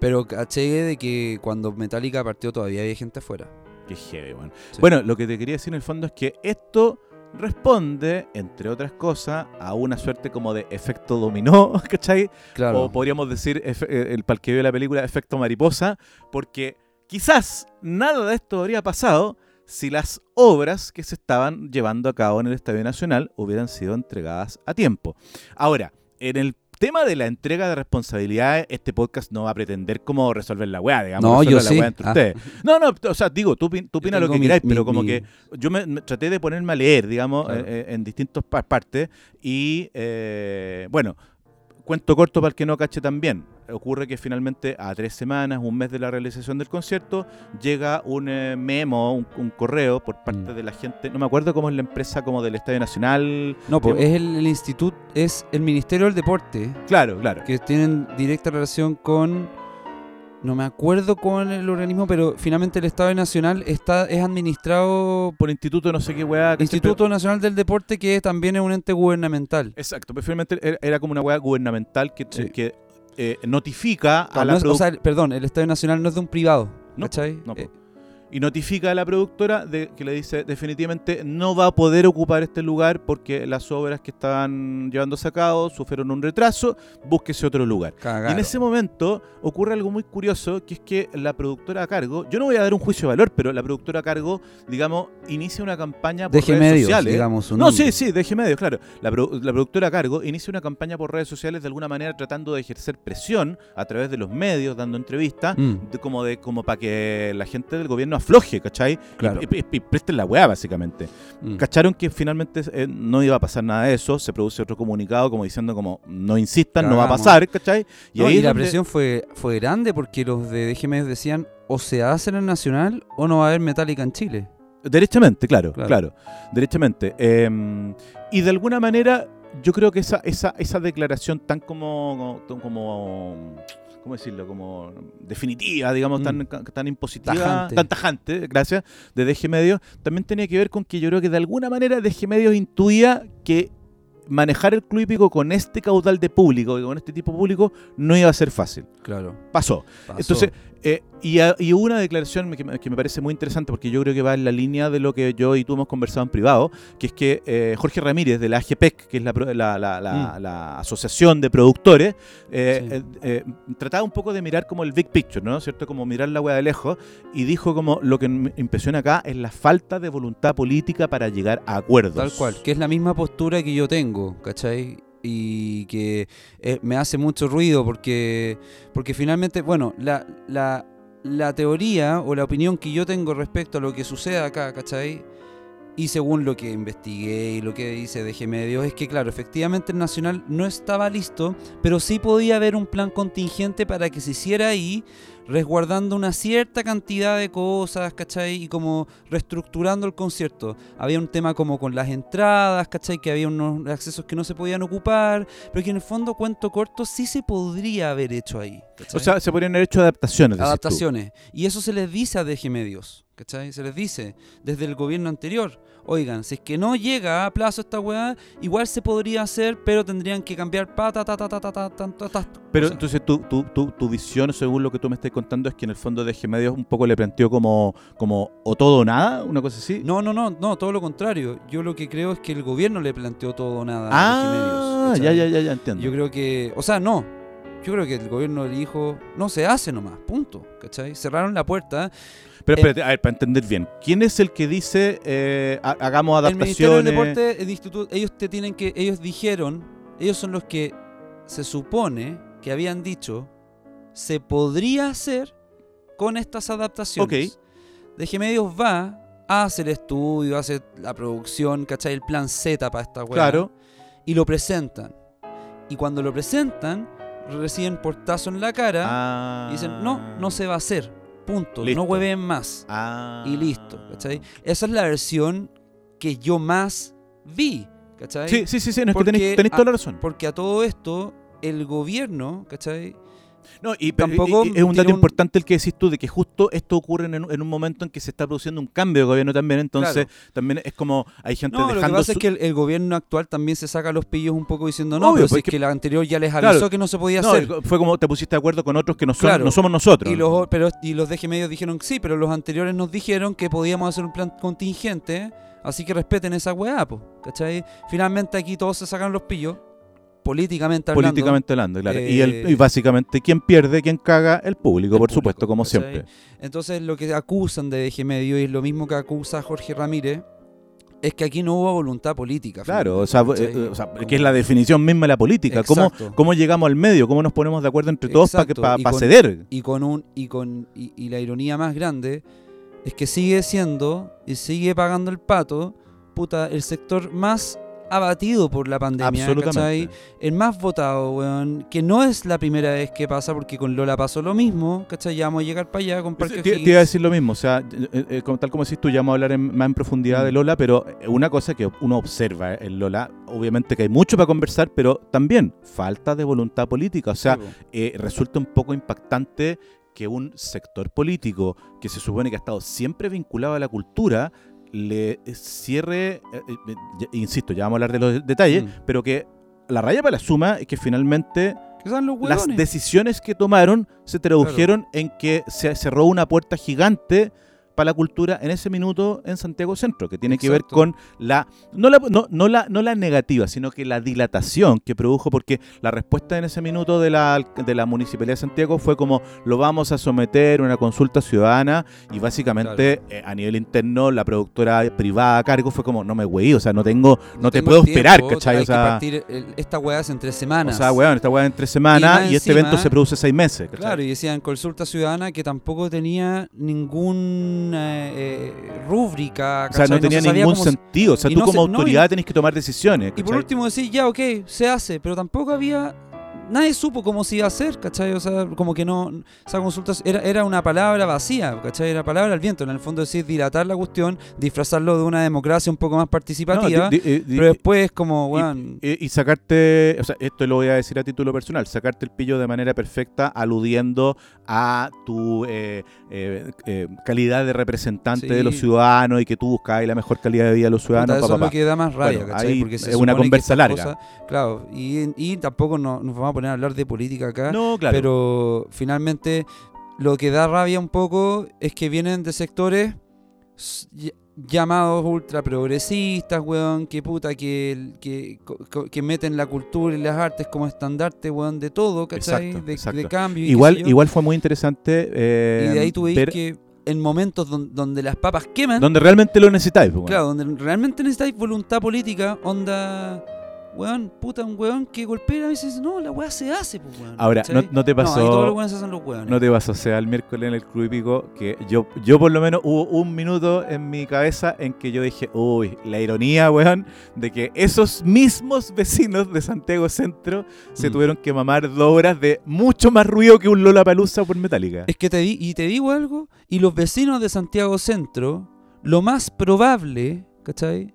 Pero caché de que cuando Metallica partió todavía había gente afuera. Qué heavy. Sí. Bueno, lo que te quería decir en el fondo es que esto responde, entre otras cosas, a una suerte como de efecto dominó, ¿cachai? Claro. O podríamos decir, eh, el para el que vio la película, efecto mariposa, porque quizás nada de esto habría pasado si las obras que se estaban llevando a cabo en el Estadio Nacional hubieran sido entregadas a tiempo. Ahora, en el tema de la entrega de responsabilidades, este podcast no va a pretender cómo resolver la weá, digamos, No, yo la sí. entre Ah. ustedes. No, no, o sea, digo, tú, tú opinas lo que mi- queráis, mi- pero como mi- que yo me, me traté de ponerme a leer, digamos, Claro. eh, eh, en distintas pa- partes y, eh, bueno, cuento corto para el que no cache también. Ocurre que finalmente a tres semanas, un mes de la realización del concierto, llega un eh, memo, un, un correo por parte Mm. de la gente, no me acuerdo cómo es la empresa como del Estadio Nacional. No, pues es el, el instituto, es el Ministerio del Deporte, Claro, claro. que tienen directa relación con, no me acuerdo con el organismo, pero finalmente el Estado Nacional está es administrado Por instituto no sé qué weá. Instituto Nacional del Deporte, que también es un ente gubernamental. Exacto, pero finalmente era, era como una weá gubernamental que, Sí. que eh, notifica a la no es- o sea, el- perdón, el Estadio Nacional no es de un privado. No, ¿Cachai? no. Eh, y notifica a la productora de que le dice definitivamente no va a poder ocupar este lugar porque las obras que estaban llevándose a cabo sufrieron un retraso, búsquese otro lugar. Y en ese momento ocurre algo muy curioso, que es que la productora a cargo, yo no voy a dar un juicio de valor, pero la productora a cargo, digamos, inicia una campaña por Deje redes medios, sociales. digamos. No, sí, sí, deje medios, claro. La, la productora a cargo inicia una campaña por redes sociales de alguna manera tratando de ejercer presión a través de los medios, dando entrevistas, Mm, de- como de como para que la gente del gobierno afloje, ¿cachai? Claro. Y, y- y presten la weá, básicamente. mm. Cacharon que finalmente eh, no iba a pasar nada de eso, se produce otro comunicado como diciendo como no insistan, no va a pasar, ¿cachai? No, ahí y es la donde- presión fue, fue grande porque los de DG Medios decían o se hace en el Nacional o no va a haber Metallica en Chile. Derechamente, claro, Claro. claro, derechamente. Eh, y de alguna manera, yo creo que esa, esa, esa declaración tan como, como, ¿cómo decirlo? Como definitiva, digamos, Mm. tan, tan impositiva, Tajante. tan tajante, gracias, de DG Medios, también tenía que ver con que yo creo que de alguna manera DG Medios intuía que manejar el club hípico con este caudal de público con este tipo de público no iba a ser fácil. Claro. Pasó. Entonces, eh, y, a- y una declaración que me, que me parece muy interesante porque yo creo que va en la línea de lo que yo y tú hemos conversado en privado, que es que eh, Jorge Ramírez de la AGPEC, que es la, la- la- Mm. la asociación de productores, Sí. eh, trataba un poco de mirar como el big picture, ¿no? ¿Cierto? Como mirar la hueá de lejos y dijo como lo que me impresiona acá es la falta de voluntad política para llegar a acuerdos. Tal cual, que es la misma postura que yo tengo, ¿cachai? Y que eh, me hace mucho ruido porque, porque finalmente, bueno, la, la, la teoría o la opinión que yo tengo respecto a lo que sucede acá, ¿cachai? Y según lo que investigué y lo que dice DG Medios, es que claro, efectivamente el Nacional no estaba listo, pero sí podía haber un plan contingente para que se hiciera ahí, resguardando una cierta cantidad de cosas, ¿cachai? Y como reestructurando el concierto. Había un tema como con las entradas, ¿cachai? Que había unos accesos que no se podían ocupar, pero que en el fondo, cuento corto, sí se podría haber hecho ahí. ¿cachai? O sea, se podrían haber hecho adaptaciones. adaptaciones. Y eso se les dice a DG Medios, ¿cachai? Se les dice desde el gobierno anterior. Oigan, si es que no llega a plazo esta weá, igual se podría hacer, pero tendrían que cambiar pa ta ta ta ta ta ta ta ta, ta. Pero O sea, entonces tu, tu, tu, tu visión, según lo que tú me estás contando, es que en el fondo de Medios un poco le planteó como, como o todo o nada, una cosa así. No, no, no, no, todo lo contrario. Yo lo que creo es que el gobierno le planteó todo o nada a ah, DG Medios. ya, ya, ya, ya entiendo. Yo creo que, o sea, no. Yo creo que el gobierno dijo, no se hace nomás, punto, ¿cachai? Cerraron la puerta. Pero eh, espérate, a ver, para entender bien, ¿quién es el que dice eh, ha- hagamos El Ministerio adaptaciones? del Deporte, el instituto, ellos te tienen que, ellos dijeron, ellos son los que se supone que habían dicho se podría hacer con estas adaptaciones. DG Medios va, hace el estudio, hace la producción, ¿cachai? El plan Z para esta weá. Claro. Y lo presentan. Y cuando lo presentan, reciben portazo en la cara Ah, y dicen, no, no se va a hacer. Punto. Listo. No hueven más. Ah. Y listo, ¿cachai? Esa es la versión que yo más vi, ¿cachai? Sí, sí, sí, sí, no, es que Porque tenéis, toda la razón. Porque a todo esto, el gobierno, ¿cachai? No, y, tampoco y- y es un dato un- importante el que decís tú, de que justo esto ocurre en, un- en un momento en que se está produciendo un cambio de gobierno también, entonces también es como hay gente No, lo que dejando pasa es que el, el gobierno actual también se saca los pillos un poco diciendo, no, Obvio, pero si pues es que- el anterior ya les avisó Claro. que no se podía No, hacer. fue como te pusiste de acuerdo con otros que no, son, Claro. no somos nosotros. Y los, pero, y los DG medios dijeron sí, pero los anteriores nos dijeron que podíamos hacer un plan contingente, así que respeten esa weá, po, ¿cachai? Finalmente aquí todos se sacan los pillos, políticamente hablando. políticamente hablando, claro. y, el- y básicamente, ¿quién pierde, quién caga? El público, El por público, supuesto, como siempre. Entonces lo que acusan de DG Medio y es lo mismo que acusa Jorge Ramírez es que aquí no hubo voluntad política. Claro, o sea, eh, que es la definición misma de la política. ¿Cómo, Exacto. ¿Cómo llegamos al medio? ¿Cómo nos ponemos de acuerdo entre todos para pa, pa ceder? y con un y con y, y la ironía más grande es que sigue siendo y sigue pagando el pato puta el sector más abatido por la pandemia, Absolutamente. ¿cachai? El más votado, weón, que no es la primera vez que pasa, porque con Lola pasó lo mismo, ¿cachai? Ya vamos a llegar para allá con Parque Te, iba a decir lo mismo, o sea, eh, eh, tal como decís tú, ya vamos a hablar en- más en profundidad Mm. de Lola, pero eh, una cosa que uno observa en Lola, obviamente que hay mucho para conversar, pero también falta de voluntad política, o sea, Sí, eh, resulta un poco impactante que un sector político que se supone que ha estado siempre vinculado a la cultura le cierre, eh, eh, insisto, ya vamos a hablar de los detalles, Mm. pero que la raya para la suma es que finalmente las decisiones que tomaron se tradujeron en que se cerró una puerta gigante para la cultura en ese minuto en Santiago Centro, que tiene que ver con la no, la no, no la no la negativa, sino que la dilatación que produjo, porque la respuesta en ese minuto de la, de la Municipalidad de Santiago fue como lo vamos a someter a una consulta ciudadana y básicamente eh, a nivel interno la productora privada a cargo fue como no me güey, o sea, no tengo, no, te tengo puedo esperar, ¿cachai? Hay O sea, que partir el- esta weá hace en tres o semanas. sea, weón, esta weá en tres semanas y, este evento se produce seis meses. ¿cachai? Claro, y decían consulta ciudadana que tampoco tenía ninguna eh, rúbrica. O sea, no tenía ningún sentido. O sea, tú no como se- no, autoridad y- tenés que tomar decisiones. Y por último decir, ya, ok, se hace, pero tampoco había... Nadie supo cómo se iba a hacer, ¿cachai? O sea, como que no... Esa consulta era, era una palabra vacía, ¿cachai? Era palabra al viento. En el fondo decir, dilatar la cuestión, disfrazarlo de una democracia un poco más No, participativa, di- di- eh, di- pero después como, weón... y, y sacarte, o sea, esto lo voy a decir a título personal, sacarte el pillo de manera perfecta aludiendo a tu eh, eh, eh, calidad de representante Sí. de los ciudadanos y que tú buscas la mejor calidad de vida de los Puta, ciudadanos. eso pa, es pa, lo que da más rabia, Bueno, ¿cachai? ahí Porque se es una conversa larga. claro, y, y tampoco no- nos vamos a poner a hablar de política acá, No, claro. pero finalmente lo que da rabia un poco es que vienen de sectores llamados ultra progresistas, weón, que puta, que, que, meten la cultura y las artes como estandarte, weón, de todo, ¿cachai? Exacto, de, exacto. de cambio. y igual, igual fue muy interesante eh, Y de ahí tú veis ver que en momentos don- donde las papas queman, donde realmente lo necesitáis. pues, Claro, donde realmente necesitáis voluntad política, onda. Weón, puta, un weón que golpea a veces dice, no, la weá se hace, pues weón. Ahora, no, no te No, ahí todos pasó. los weones hacen los weones. No te pasó, o sea, el miércoles en el Club Hípico, que yo, yo por lo menos hubo un minuto en mi cabeza en que yo dije, uy, la ironía, weón, de que esos mismos vecinos de Santiago Centro se Mm. tuvieron que mamar dos horas de mucho más ruido que un Lola Palusa por Metallica. Es que te di, y te digo algo, y los vecinos de Santiago Centro, lo más probable, ¿cachai?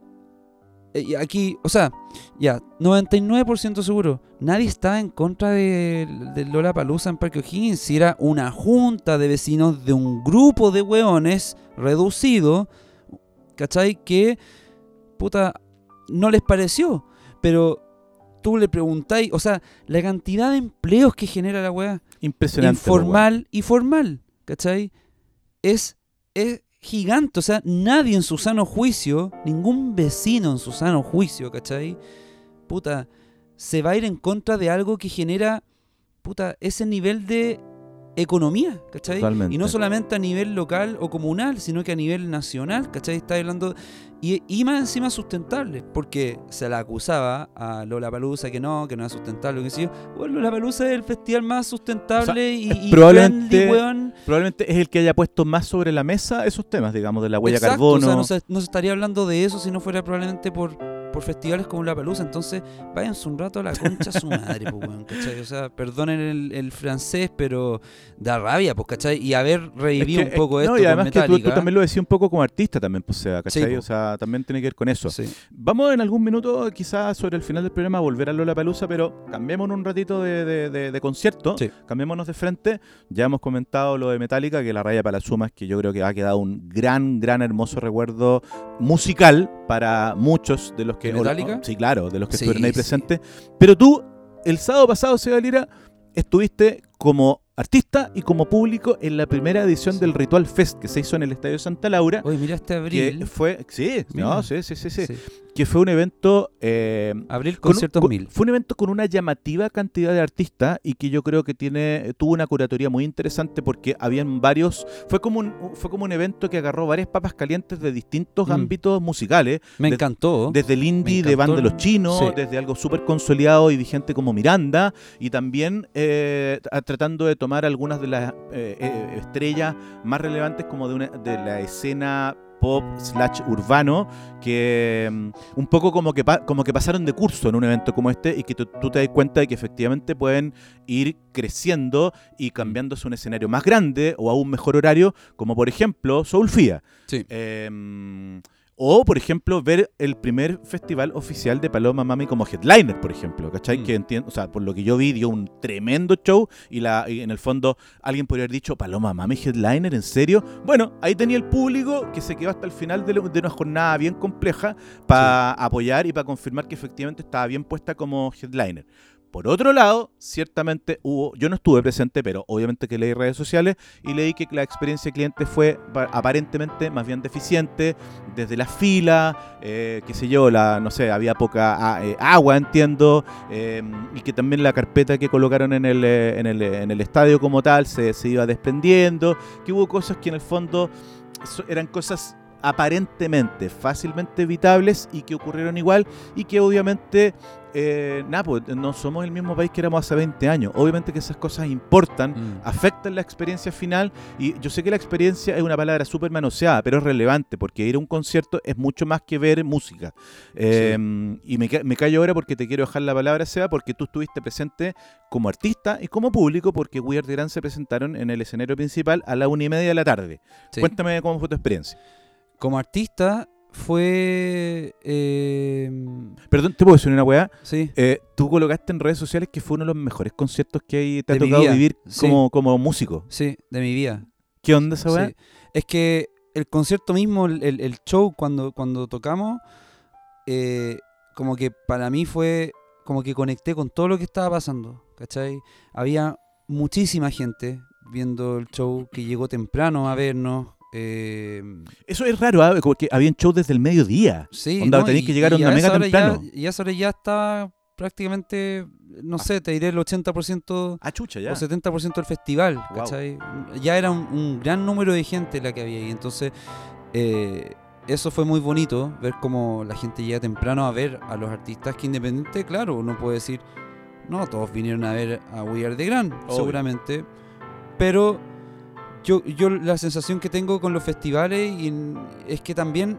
Eh, aquí, o sea, ya, 99% seguro, nadie está en contra de, de Lola Palusa en Parque O'Higgins. Si era una junta de vecinos de un grupo de hueones reducido, ¿cachai? Que, puta, no les pareció. Pero tú le preguntáis, o sea, la cantidad de empleos que genera la weá Impresionante. informal y formal, ¿cachai? Es, es gigante, o sea, nadie en su sano juicio, ningún vecino en su sano juicio, ¿cachai? Puta, se va a ir en contra de algo que genera, puta, ese nivel de economía, ¿cachai? Totalmente. Y no solamente a nivel local o comunal, sino que a nivel nacional, ¿cachai? Está hablando... Y, y más encima sustentable, porque se la acusaba a Lola Palusa que no, que no es sustentable, que sí. yo. Bueno, Lola Palusa es el festival más sustentable y, probablemente- friendly. Probablemente es el que haya puesto más sobre la mesa esos temas, digamos, de la huella Exacto, carbono. O sea, no se, no se estaría hablando de eso si no fuera probablemente por, por festivales como La Palusa. Entonces, váyanse un rato a la concha a su madre, pues, weón, ¿cachai? O sea, perdonen el, el francés, pero da rabia, pues, ¿cachai? Y haber Es revivido que- un poco es- esto no, y además con que tú, también lo decías un poco como artista también, pues, o sea, ¿cachai? o sea, también tiene que ver con eso. Sí. Vamos en algún minuto, quizás sobre el final del programa, a volver a Lola Palusa, pero cambiémonos un ratito de, de- de- de concierto, Sí. cambiémonos de frente. Ya hemos comentado lo de Metallica, que la raya para las sumas, que yo creo que ha quedado un gran, gran, hermoso recuerdo musical para muchos de los que. ¿De Metallica? sí, claro, de los que Sí, estuvieron ahí presentes. Pero tú, el sábado pasado, Seba Lira, estuviste como artista y como público en la primera edición del Ritual Fest que se hizo en el Estadio Santa Laura. Oye, mira este abril. Que fue, sí, Mira. no, sí, sí, sí, sí, que fue un evento eh, Abril conciertos con- mil. Fue un evento con una llamativa cantidad de artistas y que yo creo que tiene tuvo una curatoría muy interesante porque habían varios. Fue como un, fue como un evento que agarró varias papas calientes de distintos Mm. ámbitos musicales. Me de- encantó. Desde el indie de Band de los Chinos, Sí. desde algo súper consolidado y vigente como Miranda, y también eh, tratando de tomar algunas de las eh, eh, estrellas más relevantes como de, una, de la escena pop slash urbano que mm, un poco como que, como que pasaron de curso en un evento como este y que tú, tú te das cuenta de que efectivamente pueden ir creciendo y cambiándose un escenario más grande o a un mejor horario, como por ejemplo Soulfia. Sí. Eh, o, por ejemplo, ver el primer festival oficial de Paloma Mami como headliner, por ejemplo, ¿cachai? Mm. Que entiendo, o sea, por lo que yo vi, dio un tremendo show y, la, y en el fondo alguien podría haber dicho, Paloma Mami headliner, ¿en serio? Bueno, ahí tenía el público que se quedó hasta el final de, lo- de una jornada bien compleja para apoyar y para confirmar que efectivamente estaba bien puesta como headliner. Por otro lado, ciertamente hubo, yo no estuve presente, pero obviamente que leí redes sociales y leí que la experiencia de cliente fue pa- aparentemente más bien deficiente, desde la fila, eh, qué sé yo, la, no sé, había poca ah, eh, agua, entiendo, eh, y que también la carpeta que colocaron en el, eh, en el, eh, en el estadio como tal se, se iba desprendiendo, que hubo cosas que en el fondo eran cosas aparentemente fácilmente evitables y que ocurrieron igual y que obviamente eh, pues, no somos el mismo país que éramos hace 20 años. Obviamente que esas cosas importan, Mm. afectan la experiencia final y yo sé que la experiencia es una palabra súper manoseada, pero es relevante porque ir a un concierto es mucho más que ver música. Eh, Y me, me callo ahora porque te quiero dejar la palabra, Seba, porque tú estuviste presente como artista y como público porque We Are The Grand se presentaron en el escenario principal a la una y media de la tarde. Sí. Cuéntame cómo fue tu experiencia. Como artista fue... eh, Perdón, ¿te puedo decir una weá? sí. Eh, tú colocaste en redes sociales que fue uno de los mejores conciertos que hay- te ha De mi tocado vivir sí. como, como músico. Sí, de mi vida. ¿Qué onda esa weá? Sí. Es que el concierto mismo, el, el- el show cuando, cuando tocamos, eh, como que para mí fue como que conecté con todo lo que estaba pasando, ¿cachai? Había muchísima gente viendo el show que llegó temprano a vernos. Eh, Eso es raro, ¿ah? porque habían shows desde el mediodía. sí, Onda, ¿no? tenías Y- que llegar a mega esa hora ya- temprano. y a esa hora ya estaba prácticamente, no sé, te diré el 80% Ah, chucha, ya. o 70% del festival, Wow. ¿cachai? Ya era un, un gran número de gente la que había ahí. Entonces, eh, eso fue muy bonito, ver cómo la gente llega temprano a ver a los artistas que independiente, claro, uno puede decir, no, todos vinieron a ver a We Are The Grand, Obvio. seguramente, pero yo, yo la sensación que tengo con los festivales y en- es que también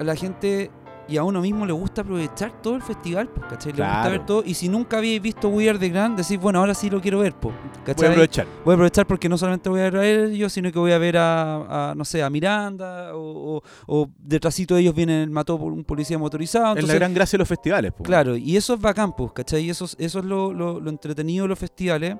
a la gente y a uno mismo le gusta aprovechar todo el festival, pues, ¿cachai? Le gusta Claro. ver todo. Y si nunca habéis visto We Are The Grand, decís, bueno, ahora sí lo quiero ver, pues, Voy a ¿cachai? aprovechar. voy a aprovechar porque no solamente voy a ver a ellos, sino que voy a ver a, a, no sé, a Miranda o, o, o detrásito de ellos viene el mató por un policía motorizado. Es la Entonces, gran gracia de los festivales. po. claro, y eso es bacán, pues, ¿cachai? Y eso, es- eso es lo, lo, lo entretenido de los festivales.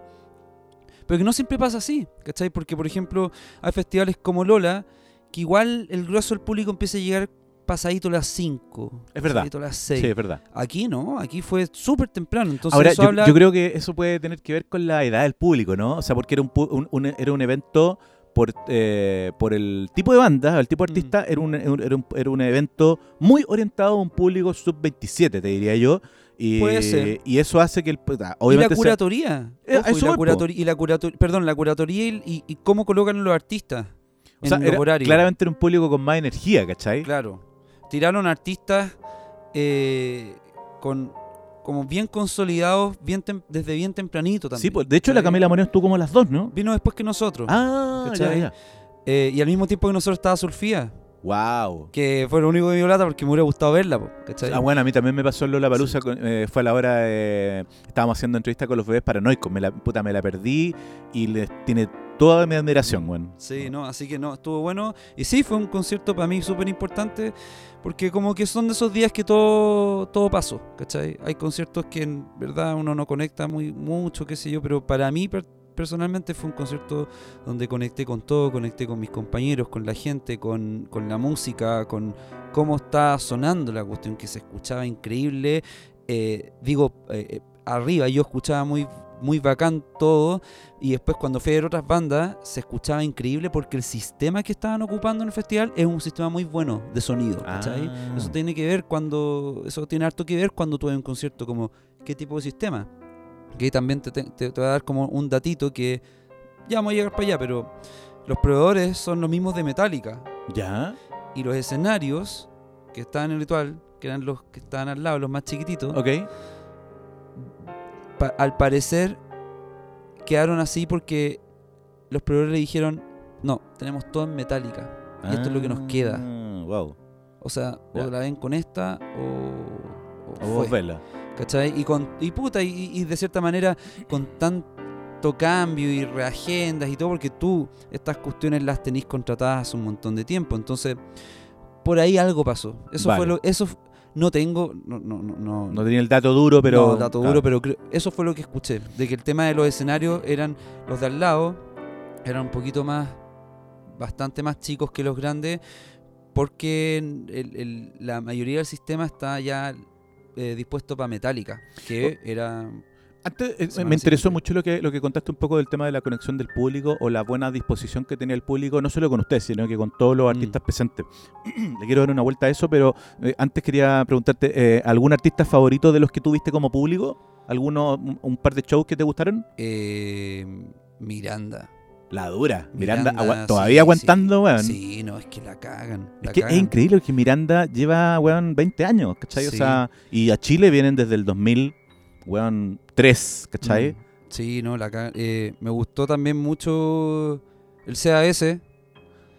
Pero que no siempre pasa así, ¿cachai? Porque, por ejemplo, hay festivales como Lola, que igual el grueso del público empieza a llegar pasadito las 5. Es verdad. Pasadito las 6. Sí, es verdad. Aquí no, aquí fue súper temprano. Entonces Ahora, eso yo, habla... yo creo que eso puede tener que ver con la edad del público, ¿no? O sea, porque era un, un- un- era un evento por, eh, por el tipo de banda, el tipo de Mm. artista, era, un, era, un, era un evento muy orientado a un público sub-27, te diría yo. Y, Puede ser. y eso hace que el... y la sea- curatoría. Ojo, a eso y, la y la curatoría, perdón, la curatoría y, y- y cómo colocan los artistas o sea, en era- los claramente era un público con más energía, ¿cachai? Claro. Tiraron artistas eh, con como bien consolidados bien desde bien tempranito también. Sí, pues, de hecho la. Camila Moreno estuvo como a las dos, ¿no? Vino después que nosotros. Ah, ya. Eh, y al mismo tiempo que nosotros estaba Sulfía, Wow. que fue lo único que me dio lata porque me hubiera gustado verla. po, ¿cachai? Ah, bueno, a mí también me pasó en Lola Palusa. fue a la hora de. Estábamos haciendo entrevista con los bebés paranoicos. Me la, puta, me la perdí y les tiene toda mi admiración, weón. Sí, no, así que no, estuvo bueno. Y sí, fue un concierto para mí súper importante, porque como que son de esos días que todo, todo pasó, ¿cachai? Hay conciertos que en verdad uno no conecta muy mucho, qué sé yo, pero para mí personalmente fue un concierto donde conecté con todo, conecté con mis compañeros, con la gente, con, con la música, con cómo está sonando la cuestión, que se escuchaba increíble. Eh, digo, eh, eh, arriba yo escuchaba muy, muy bacán todo, y después cuando fui a ver otras bandas, se escuchaba increíble porque el sistema que estaban ocupando en el festival es un sistema muy bueno de sonido. Ah. Eso tiene que ver cuando. Eso tiene harto que ver cuando tú ves un concierto como qué tipo de sistema. Que ahí también te, te- te voy a dar como un datito que ya vamos a llegar para allá, pero los proveedores son los mismos de Metallica. ¿Ya? Y los escenarios que estaban en el ritual, que eran los que estaban al lado, los más chiquititos, Ok. pa- al parecer quedaron así porque los proveedores le dijeron, no, tenemos todo en Metallica. y esto es lo que nos queda. Ah, Wow. O sea, o la ven con esta o, o O vos vela. ¿Cachai? Y, con, y puta, y, y de cierta manera, con tanto cambio y reagendas y todo, porque tú estas cuestiones las tenés contratadas hace un montón de tiempo. Entonces, por ahí algo pasó. Eso Vale. fue lo. Eso no tengo. No, no, no, no, No tenía el dato duro, pero. no, dato claro. duro, pero creo- eso fue lo que escuché. De que el tema de los escenarios eran los de al lado, eran un poquito más, bastante más chicos que los grandes, porque el- el- la mayoría del sistema está ya eh, dispuesto para metálica, que era... Antes eh, me interesó siguiente. mucho lo que, lo que contaste un poco del tema de la conexión del público o la buena disposición que tenía el público, no solo con usted, sino que con todos los Mm. artistas presentes. Le quiero dar una vuelta a eso, pero eh, antes quería preguntarte, eh, ¿algún artista favorito de los que tuviste como público? ¿Alguno, un, un par de shows que te gustaron? eh, Miranda. La dura. Miranda, Miranda, sí, todavía sí. aguantando, weón. Sí, no, es que la cagan. Es la que es cagan. increíble que Miranda lleva, weón, 20 años, ¿cachai? O Sí. sea, y a Chile vienen desde el 2000, weón, 3, ¿cachai? Mm, Sí, no, la cagan. Eh, me gustó también mucho el CAS.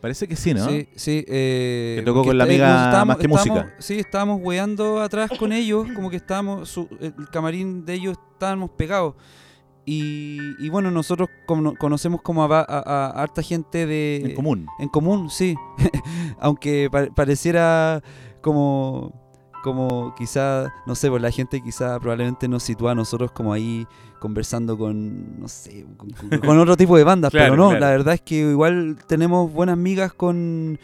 Parece que sí, ¿no? Sí, sí. eh, Que tocó con la amiga estábamos- Más que estábamos- Música. Sí, estábamos weando atrás con ellos, como que estábamos, su- el camarín de ellos estábamos pegados. Y, y bueno, nosotros cono- conocemos como a, a- a harta gente de... En común. En común, sí. Aunque pa- pareciera como, como quizá, no sé, pues la gente quizá probablemente nos sitúa a nosotros como ahí conversando con, no sé, con, con- con otro tipo de bandas, Claro, pero no, claro. la verdad es que igual tenemos buenas migas con,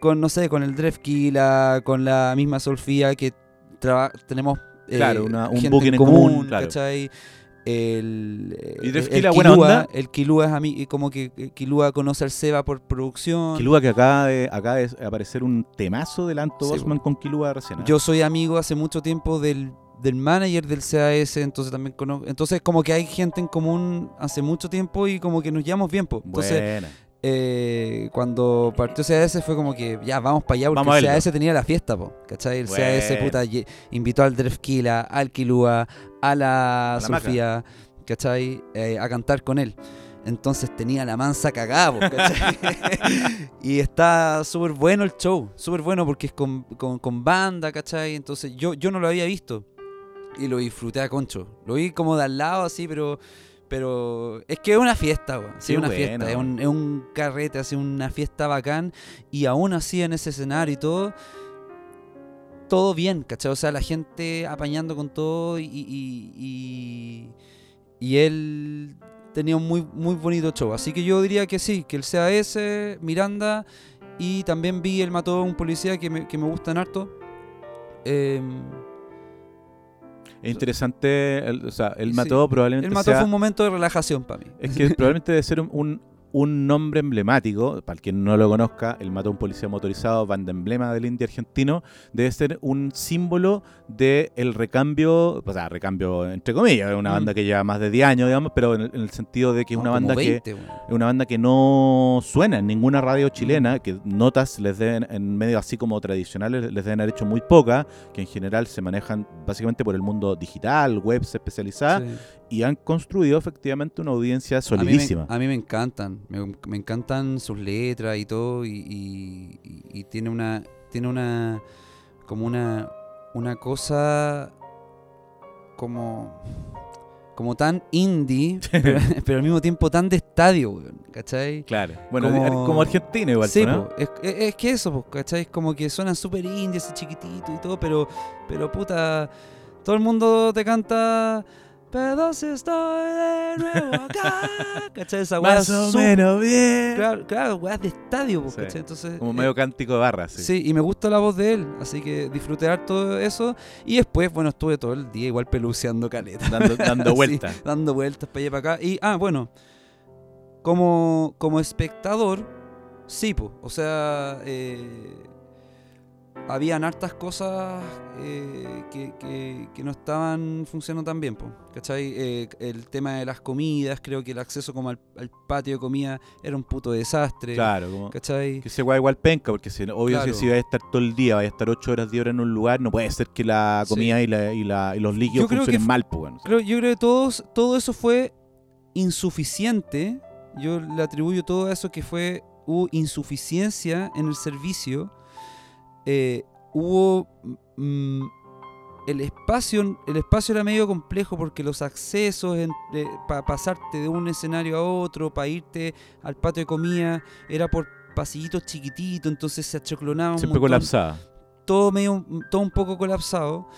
con no sé, con el Drefkila, con la misma Solfía, que tenemos eh, Claro, una- un booking en en común, común, claro. ¿cachai? El, ¿Y el- Drefkila el buena Kilua- onda? El Kilua es a mí, como que eh, Kilua conoce al Seba por producción. Kilua que acaba de, acaba de aparecer un temazo de Lanto Sí, Bosman con Kilua recién. ¿eh? Yo soy amigo hace mucho tiempo del, del manager del CAS, entonces también conozco. Entonces, como que hay gente en común hace mucho tiempo y como que nos llevamos bien. po. Entonces, Buena. eh, cuando partió CAS fue como que ya vamos para allá porque Vamos el. CAS tenía la fiesta, po, ¿cachai? El Bueno. CAS puta, invitó al Drefkila, al Kilua, a la, A la Sofía, ¿cachai? Eh, a cantar con él. Entonces tenía la mansa cagada, y está súper bueno el show, súper bueno porque es con, con- con banda, ¿cachai? Entonces yo, yo no lo había visto y lo disfruté a concho. Lo vi como de al lado así, pero pero es que es una fiesta. Sí, es una bueno. fiesta, es un, es un carrete, así una fiesta bacán y aún así en ese escenario y todo todo bien, ¿cachai? O sea, la gente apañando con todo y, y, y, y él tenía un muy, muy bonito show. Así que yo diría que sí, que el CAS, Miranda y también vi El Mató a un policía que me, que me gustan harto. Em, Es interesante, el- o sea, el Sí. mató probablemente el Mató sea- fue un momento de relajación para mí. Es que probablemente debe ser un, un, un nombre emblemático, para el quien no lo conozca, el mató a un policía motorizado, banda emblema del indie argentino, debe ser un símbolo del el recambio, o sea, recambio entre comillas, una Mm. banda que lleva más de 10 años, digamos, pero en el, en el sentido de que es una banda que 20, weón. es una banda que no suena en ninguna radio Mm. chilena, que notas les den en medios así como tradicionales les deben haber hecho muy pocas, que en general se manejan básicamente por el mundo digital, webs especializadas, Sí. Y han construido efectivamente una audiencia A mí me- solidísima. A mí me, encantan, me, me encantan sus letras y todo, y, y- y- y tiene una, tiene una, como una, una cosa como, como tan indie, pero, pero al mismo tiempo tan de estadio, ¿cachai? Claro. Bueno, Como- como, Argentina igual, Sí, ¿no? po, es, es- que eso, po, ¿cachai? Es como que suenan súper indie, ese chiquitito y todo, pero, pero puta, todo el mundo te canta... Pero si estoy de nuevo acá, ¿cachai? Esa weá Más o su- menos bien. Claro, claro, weas de estadio, Sí. ¿cachai? Entonces, Como eh, medio cántico de barra, sí. Sí, y me gusta la voz de él, así que disfruté harto eso. Y después, bueno, estuve todo el día igual peluceando caleta. Dando, dando Sí, vueltas. dando vueltas para allá y para acá. Y, ah, bueno, como, como espectador, sí, po. O sea, eh, habían hartas cosas eh, que, que- que no estaban funcionando tan bien, po. ¿Cachai? Eh, el tema de las comidas, creo que el acceso como al, al patio de comida era un puto desastre. Claro, como ¿Cachai? que se guay igual penca, porque si, obvio Claro. si, si vas a estar todo el día, vas a estar 8 horas, 10 horas en un lugar, no puede ser que la Sí. comida y, la, y, la- y los líquidos Yo creo que funcionen fu- mal, pues bueno. Creo- yo creo que todos, todo eso fue insuficiente. Yo le atribuyo todo eso que fue hubo insuficiencia en el servicio, eh, hubo mm, el espacio, el espacio era medio complejo porque los accesos para pasarte de un escenario a otro, para irte al patio de comida, era por pasillitos chiquititos, entonces se achoclonaba un Siempre montón. colapsada. Todo medio, todo un poco colapsado.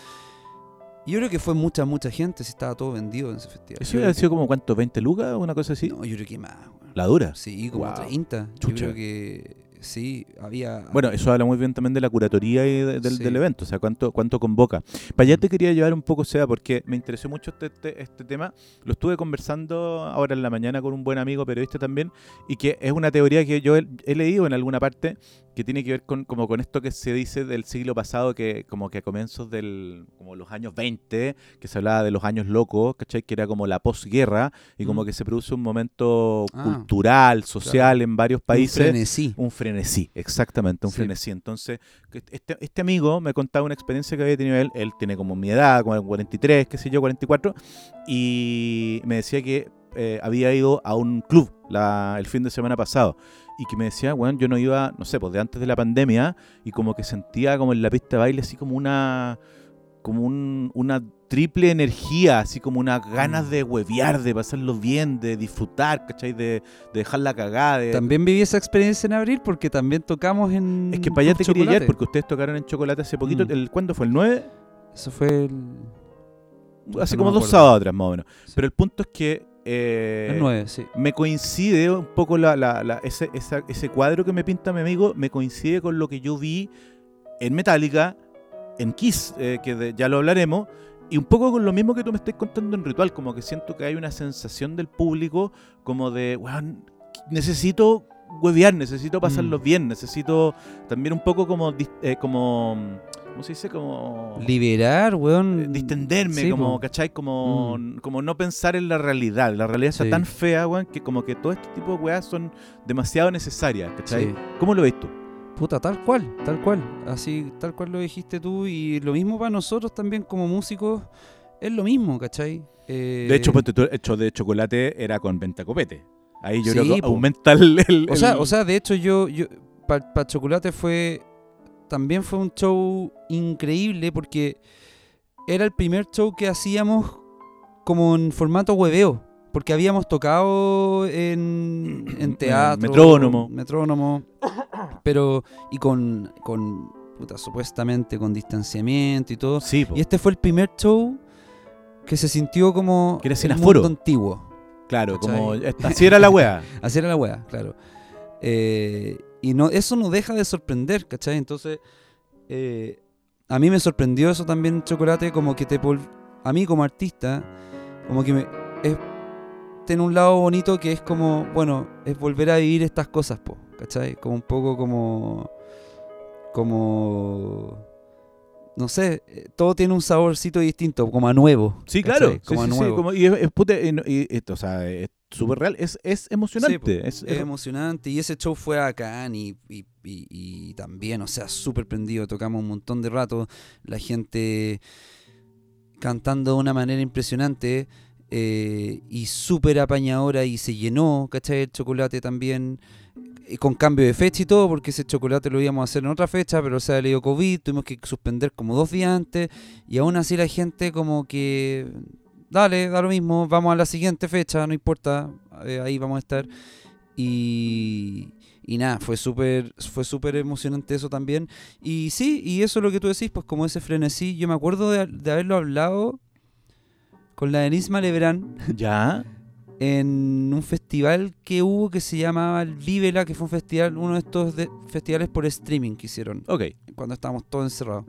Y yo creo que fue mucha, mucha gente, si estaba todo vendido en ese festival. ¿Eso hubiera sido como cuánto? ¿20 lucas o una cosa así? No, yo creo que más. La dura. Sí, como Wow. 30. Yo creo que sí, había... Bueno, eso habla muy bien también de la curatoría y de- del, Sí. del evento, o sea, cuánto, cuánto convoca. Para allá te quería llevar un poco, sea, porque me interesó mucho este, este, este tema. Lo estuve conversando ahora en la mañana con un buen amigo periodista también, y que es una teoría que yo he, he leído en alguna parte que tiene que ver con, como con esto que se dice del siglo pasado, que como que a comienzos del, como los años 20, que se hablaba de los años locos, ¿cachai? Que era como la posguerra, y como Mm. que se produce un momento Ah, cultural, social en varios un países. frenesí. Un frenesí, exactamente, un Sí. frenesí. Entonces, este, este amigo me contaba una experiencia que había tenido él. Él tiene como mi edad, como 43, qué sé yo, 44. Y me decía que eh, había ido a un club la- el fin de semana pasado. Y que me decía, bueno, yo no iba, no sé, pues de antes de la pandemia. Y como que sentía como en la pista de baile así como una. Como un- una triple energía, así como unas ganas Mm. de huevear, de pasarlo bien, de disfrutar, ¿cachai? De, de dejar la cagada, de, También viví esa experiencia en abril porque también tocamos en... Es que para allá te quería Chocolate. porque ustedes tocaron en Chocolate hace poquito. Mm. El, ¿Cuándo fue? ¿El 9? Eso fue el... Hace no como dos sábados atrás, más o menos. Sí. Pero el punto es que eh, El 9, sí. me coincide un poco la, la- la- ese, esa- ese cuadro que me pinta mi amigo, me coincide con lo que yo vi en Metallica, en Kiss, eh, que de- ya lo hablaremos, y un poco con lo mismo que tú me estás contando en Ritual, como que siento que hay una sensación del público como de, weón, necesito huevear, necesito pasarlo Mm. bien, necesito también un poco como, eh, como ¿cómo se dice? Como Liberar, eh, weón. distenderme, Sí, como, po. ¿cachai? Como, Mm. como no pensar en la realidad. La realidad está Sí. tan fea, weón, que como que todo este tipo de weas son demasiado necesarias, ¿cachai? Sí. ¿Cómo lo ves tú? Puta, tal cual, tal cual. Así, tal cual lo dijiste tú. Y lo mismo para nosotros también como músicos. Es lo mismo, ¿cachai? Eh, De hecho, ponte tú, el hecho de chocolate era con venta copete. Ahí yo Sí, creo que po. aumenta el... el- O sea, el- o sea, de hecho yo, yo para Chocolate fue también fue un show increíble porque era el primer show que hacíamos como en formato hueveo, porque habíamos tocado en, teatro, Metrónomo. metrónomo, pero y con con puta, supuestamente con distanciamiento y todo. Sí, po. Y este fue el primer show que se sintió como Que era el mundo antiguo. claro, ¿cachai? como... Así era la wea. Así era la wea, claro. Eh, y no, eso no deja de sorprender, ¿cachai? Entonces, eh, a mí me sorprendió eso también, Chocolate, como que te... A mí como artista, como que me... Es, tiene un lado bonito que es como, bueno, es volver a vivir estas cosas, po, ¿cachai? Como un poco como... Como... No sé, eh, todo tiene un saborcito distinto, como a nuevo. Sí, ¿cachai? claro. Sí, Como a sí, sí, nuevo. como- y es, es puta- y esto, o sea, es súper real. Es, es emocionante. Po. es, es emocionante y ese show fue acá y, y- y también, o sea, súper prendido. Tocamos un montón de rato, la gente cantando de una manera impresionante eh, y súper apañadora y se llenó, ¿cachai? El chocolate también. eh, Con cambio de fecha y todo, porque ese chocolate lo íbamos a hacer en otra fecha, pero se ha leído COVID, tuvimos que suspender como dos días antes, y aún así la gente como que dale, da lo mismo, vamos a la siguiente fecha, no importa, eh, ahí vamos a estar. Y, y nada, fue súper fue súper emocionante eso también. Y sí, y eso es lo que tú decís, pues como ese frenesí, yo me acuerdo de, de haberlo hablado con la Denise Malebrán Ya. en un festival que hubo que se llamaba el Vívela, que fue un festival, uno de estos de- festivales por streaming que hicieron Ok. cuando estábamos todos encerrados.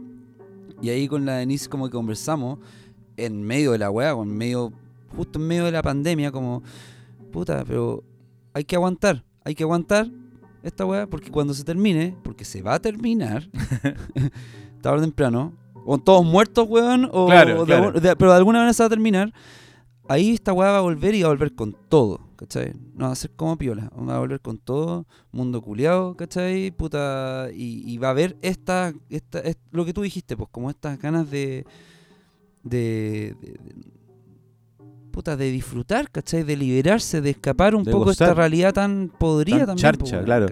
Y ahí con la Denise como que conversamos en medio de la weá, en medio, justo en medio de la pandemia, como, puta, pero hay que aguantar, hay que aguantar esta weá, porque cuando se termine, porque se va a terminar, tarde o temprano, o todos muertos, weón, o Claro, de claro. algún- de- pero de alguna manera se va a terminar, ahí esta weá va a volver y va a volver con todo, ¿cachai? No va a ser como piola, va a volver con todo, mundo culiado, ¿cachai? Puta, y, y va a haber esta, esta, es lo que tú dijiste, pues como estas ganas de, de, de, puta, de disfrutar, ¿cachai? De liberarse, de escapar un De poco de esta realidad tan podrida Tan también. charcha, weón, claro.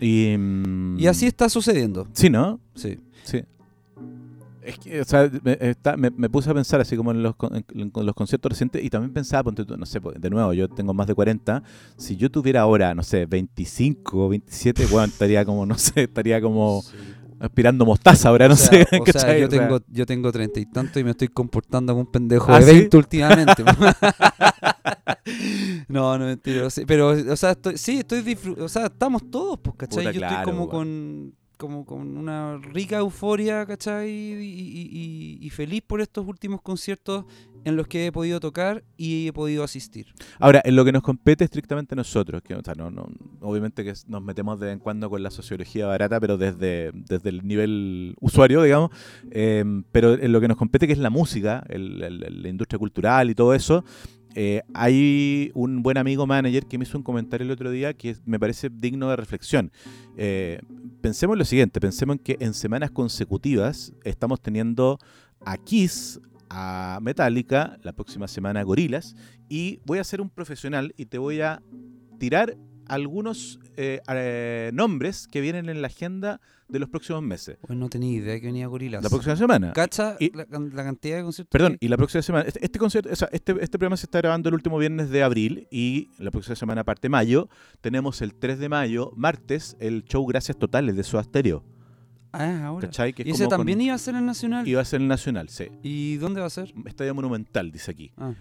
Y, mm, Y así está sucediendo. Sí, ¿no? Sí. Sí. Es que, o sea, me, está- me- me puse a pensar así como en los, en- en los conciertos recientes y también pensaba, ponte tú, no sé, pues, de nuevo, yo tengo más de 40, si yo tuviera ahora, no sé, 25 o 27, bueno, estaría como, no sé, estaría como aspirando mostaza ahora, no o sea, sé. o sea, yo tengo, yo tengo treinta y tanto y me estoy comportando como un pendejo ¿Ah, de sí? 20 últimamente. no, no mentira. sí, pero, o sea, estoy, sí, estoy O sea, estamos todos, pues, ¿cachai? Puta, yo claro, estoy como weón. con como con una rica euforia, ¿cachai? Y, feliz por estos últimos conciertos en los que he podido tocar y he podido asistir. Ahora, en lo que nos compete estrictamente nosotros, que obviamente que nos metemos de vez en cuando con la sociología barata, pero desde, desde el nivel usuario, digamos, eh, pero en lo que nos compete, que es la música, la industria cultural y todo eso, eh, hay un buen amigo manager que me hizo un comentario el otro día que me parece digno de reflexión. Eh, pensemos en lo siguiente, pensemos en que en semanas consecutivas estamos teniendo a Kiss, a Metallica, la próxima semana a Gorilas, y voy a ser un profesional y te voy a tirar algunos eh, nombres que vienen en la agenda de los próximos meses. Pues no tenía idea que venía Gorilas. La próxima semana. ¿Cacha Y- la, la cantidad de conciertos? Perdón, que- y la próxima semana, este, este concierto, o sea, este, este programa se está grabando el último viernes de abril y la próxima semana, parte mayo, tenemos el 3 de mayo, martes, el show Gracias Totales de Soda Stereo. Ah, ahora. ¿Cachai? Que es ¿Y ese como con- también iba a ser en Nacional? iba a ser el Nacional, sí. ¿Y dónde va a ser? Estadio Monumental, dice aquí. Ah.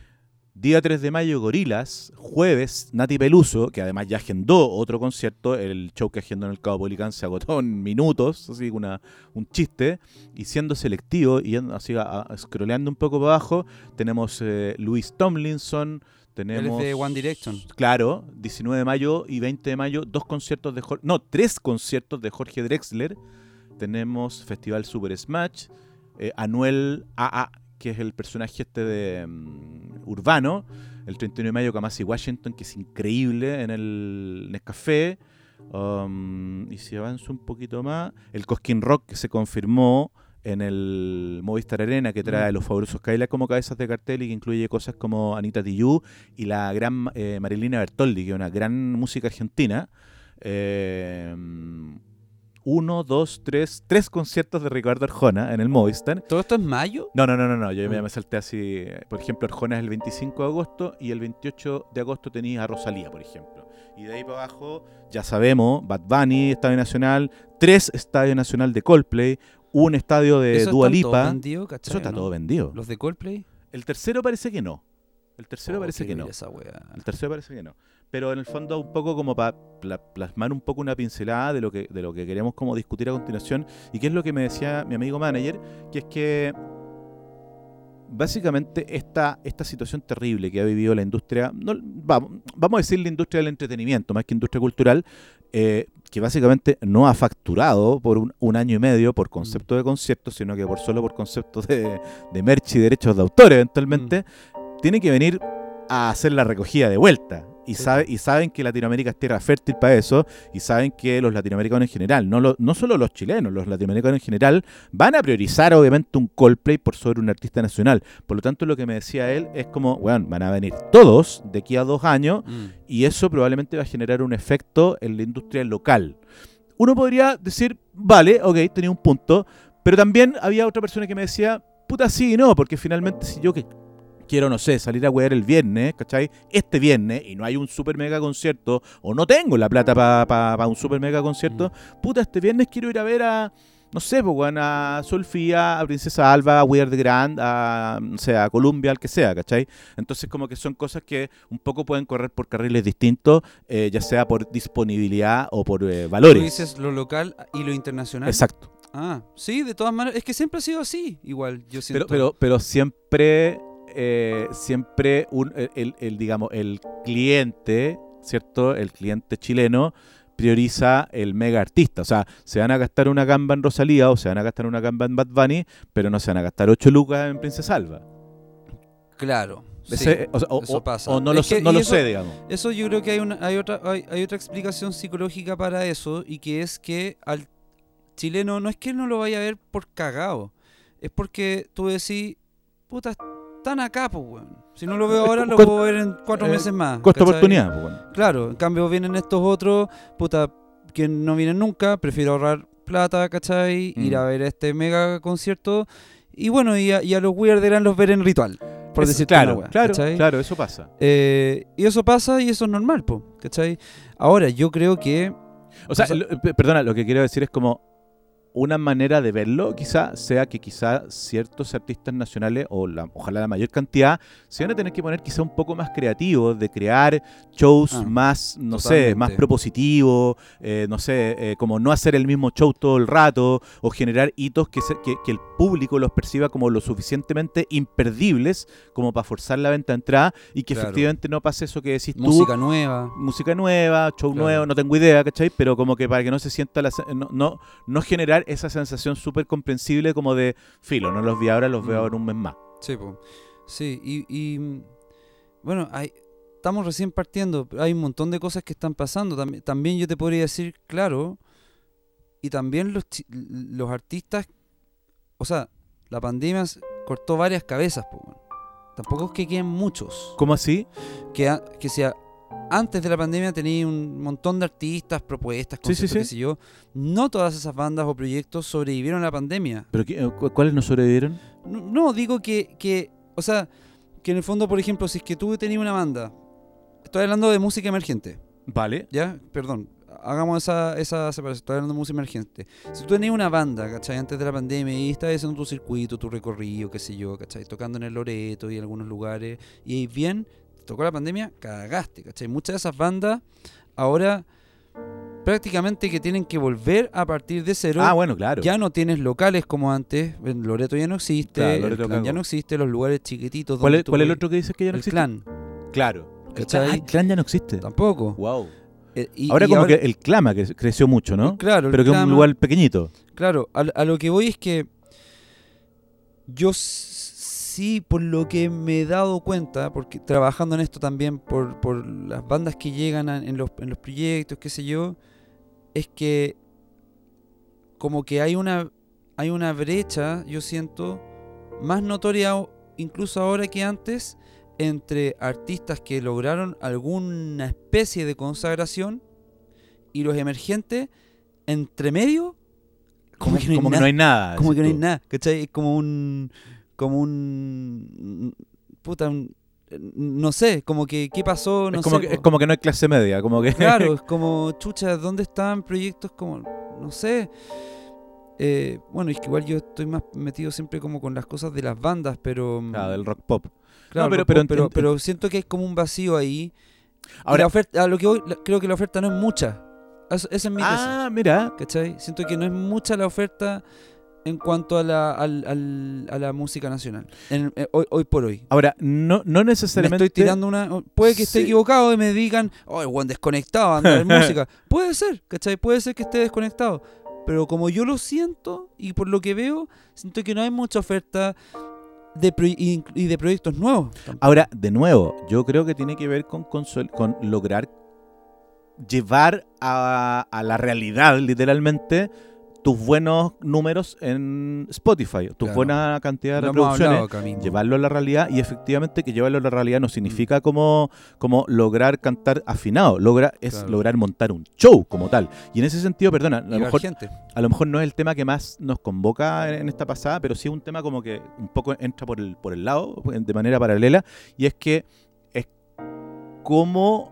Día 3 de mayo, Gorilas. Jueves, Nati Peluso, que además ya agendó otro concierto. El show que agendó en el Cabo Policán se agotó en minutos, así una, un chiste. Y siendo selectivo y así, a, a- scrolleando un poco para abajo, tenemos eh, Luis Tomlinson. Tenemos, de One Direction. Claro, 19 de mayo y 20 de mayo, dos conciertos de Jorge, no, tres conciertos de Jorge Drexler. Tenemos Festival Super Smash, eh, Anuel AA, que es el personaje este de mm, Urbano, el 31 de mayo Kamasi Washington, que es increíble en el Nescafé. Um, y si avanzo un poquito más, el Cosquín Rock que se confirmó en el Movistar Arena, que trae Mm. los fabulosos Kaila como cabezas de cartel y que incluye cosas como Anita Tijoux y la gran eh, Marilina Bertoldi, que es una gran música argentina. Eh, uno, dos, tres, tres conciertos de Ricardo Arjona en el Movistar. ¿Todo esto es mayo? No, no, no, no, no. Yo ya Ah. me salté así. Por ejemplo, Arjona es el 25 de agosto y el 28 de agosto tenía a Rosalía, por ejemplo. Y de ahí para abajo, ya sabemos, Bad Bunny, Estadio Nacional, tres Estadio Nacional de Coldplay, un estadio de ¿Eso Dua todo vendido, cachai, Eso está no? todo vendido. ¿Los de Coldplay? El tercero parece que no. El tercero Oh, parece que no. esa. El tercero parece que no. Pero en el fondo un poco como para plasmar un poco una pincelada de lo que de lo que queremos como discutir a continuación y que es lo que me decía mi amigo manager, que es que básicamente esta, esta situación terrible que ha vivido la industria, no, vamos, vamos a decir la industria del entretenimiento, más que industria cultural, eh, que básicamente no ha facturado por un, un año y medio por concepto de conciertos, sino que por solo por conceptos de, de merch y derechos de autor eventualmente, tiene que venir a hacer la recogida de vuelta. Y, Sí. sabe, y saben que Latinoamérica es tierra fértil para eso, y saben que los latinoamericanos en general, no, lo- no solo los chilenos, los latinoamericanos en general, van a priorizar obviamente un Coldplay por sobre un artista nacional. Por lo tanto, lo que me decía él es como, bueno, van a venir todos de aquí a dos años, Mm. y eso probablemente va a generar un efecto en la industria local. Uno podría decir, vale, ok, tenía un punto, pero también había otra persona que me decía, puta, sí y no, porque finalmente si yo que quiero, no sé, salir a wear el viernes, ¿cachai? Este viernes, y no hay un super mega concierto, o no tengo la plata para un super mega concierto, puta, este viernes quiero ir a ver a, no sé, pues, weón, a Sofía, a Princesa Alba, a Weird Grand, a, no sé, a Columbia, al que sea, ¿cachai? Entonces, como que son cosas que un poco pueden correr por carriles distintos, eh, ya sea por disponibilidad o por eh, Tú valores. dices lo local y lo internacional. Exacto. Ah, sí, de todas maneras. Es que siempre ha sido así, igual, yo Pero, siento. pero, pero siempre, eh, siempre un, el, el- el, digamos, el cliente, ¿cierto? El cliente chileno prioriza el mega artista. O sea, se van a gastar una gamba en Rosalía o se van a gastar una gamba en Bad Bunny, pero no se van a gastar 8 lucas en Princesa Alba. Claro. sí. O, eso pasa. o no que- lo eso- sé, digamos. Eso yo creo que hay, una, hay, otra, hay, hay otra explicación psicológica para eso y que es que al chileno no es que no lo vaya a ver por cagado, es porque tú decís, puta, están acá, pues, weón. Si no lo veo Eh, ahora, lo puedo ver en cuatro eh, meses más. ¿cachai? oportunidad, pues, bueno. Claro, en cambio vienen estos otros, puta, que no vienen nunca, prefiero ahorrar plata, ¿cachai? Ir Mm. a ver este mega concierto. Y bueno, y a, y a los Weirderan los ver en ritual, por decir claro, claro, claro, eso pasa. Eh, y eso pasa y eso es normal, po, ¿cachai? Ahora, yo creo que... O sea, O sea- lo- pe- perdona, lo que quiero decir es como una manera de verlo quizá sea que quizá ciertos artistas nacionales o la, ojalá la mayor cantidad se van a tener que poner quizá un poco más creativos de crear shows Ah, más no sé más propositivos eh, no sé eh, como no hacer el mismo show todo el rato o generar hitos que, se- que, que el público los perciba como lo suficientemente imperdibles como para forzar la venta de entrada y que Claro. efectivamente no pase eso que decís tú Música nueva. música nueva, show Claro. nuevo, no tengo idea, ¿cachai? Pero como que para que no se sienta la, no, no, no generar esa sensación súper comprensible como de filo, no los vi ahora, los veo Mm. ahora un mes más. Sí, po. sí y, y, bueno, hay, estamos recién partiendo, hay un montón de cosas que están pasando. También, también yo te podría decir, claro, y también los, los artistas, o sea, la pandemia cortó varias cabezas, weón. tampoco es que queden muchos. ¿Cómo así? Que, que sea, antes de la pandemia tenía un montón de artistas, propuestas, Sí, sí, conciertos, qué sí. sé yo. No todas esas bandas o proyectos sobrevivieron a la pandemia. ¿Pero qué- eh, cu- cuáles no sobrevivieron? No, no, digo que, que, o sea, que en el fondo, por ejemplo, si es que tú tenías una banda, estoy hablando de música emergente, Vale. ¿ya? Perdón, hagamos esa, esa separación, estoy hablando de música emergente. Si tú tenías una banda, ¿cachai? Antes de la pandemia y estabas haciendo tu circuito, tu recorrido, qué sé yo, ¿cachai? Tocando en el Loreto y en algunos lugares, y bien, tocó la pandemia, cagaste, ¿cachai? Muchas de esas bandas ahora prácticamente que tienen que volver a partir de cero. Ah, bueno, claro. Ya no tienes locales como antes, en Loreto ya no existe, Claro, el Loreto clan ya no existe, los lugares chiquititos ¿Cuál donde es, tú cuál es el otro que dices que ya no el existe? clan, Claro. El clan, ah, el clan ya no existe. tampoco. Wow. Eh, y- ahora y como que el clama que creció mucho, ¿no? Claro, el Pero que es un lugar pequeñito. Claro, a, a lo que voy es que yo sí, por lo que me he dado cuenta, porque trabajando en esto también, por, por las bandas que llegan a- en, los, en los proyectos, qué sé yo, es que como que hay una, hay una brecha, yo siento, más notoria incluso ahora que antes, entre artistas que lograron alguna especie de consagración y los emergentes, entre medio, como, que no hay como que nada. no hay nada. Como que no hay nada, ¿cachai? Es como un. Como un. Puta, un- no sé, como que. ¿Qué pasó? No es, como sé. que, es como que no hay clase media, como que... Claro, es como, chucha, ¿dónde están proyectos como. No sé. Eh, bueno, es que igual yo estoy más metido siempre como con las cosas de las bandas, pero. mm, Claro, del rock pop. claro, pero- lo pero puedo- pero, ent- pero siento que hay como un vacío ahí. Ahora, la oferta, a lo que voy, creo que la oferta no es mucha. Esa es mi tesis. ah, mira, ¿Cachai? Siento que no es mucha la oferta en cuanto a la, al- al- a la música nacional. En- eh, hoy, hoy por hoy. ahora, no, no Me necesariamente... estoy tirando una. Puede que esté Sí. equivocado y me digan, oh, buen desconectado, anda a ver música. Puede ser, ¿cachai? Puede ser que esté desconectado. Pero como yo lo siento y por lo que veo, siento que no hay mucha oferta de y, y de proyectos nuevos. tampoco. Ahora, de nuevo, yo creo que tiene que ver con, con lograr llevar a, a la realidad, literalmente, tus buenos números en Spotify, tu Claro. buena cantidad de reproducciones. hablado. Llevarlo a la realidad y efectivamente que llevarlo a la realidad no Mm. significa como, como lograr cantar afinado, logra, es Claro. lograr montar un show como tal. Y en ese sentido, perdona, a lo, mejor, gente. a lo mejor no es el tema que más nos convoca en, en esta pasada, pero sí es un tema como que un poco entra por el, por el lado, de manera paralela, y es que es cómo,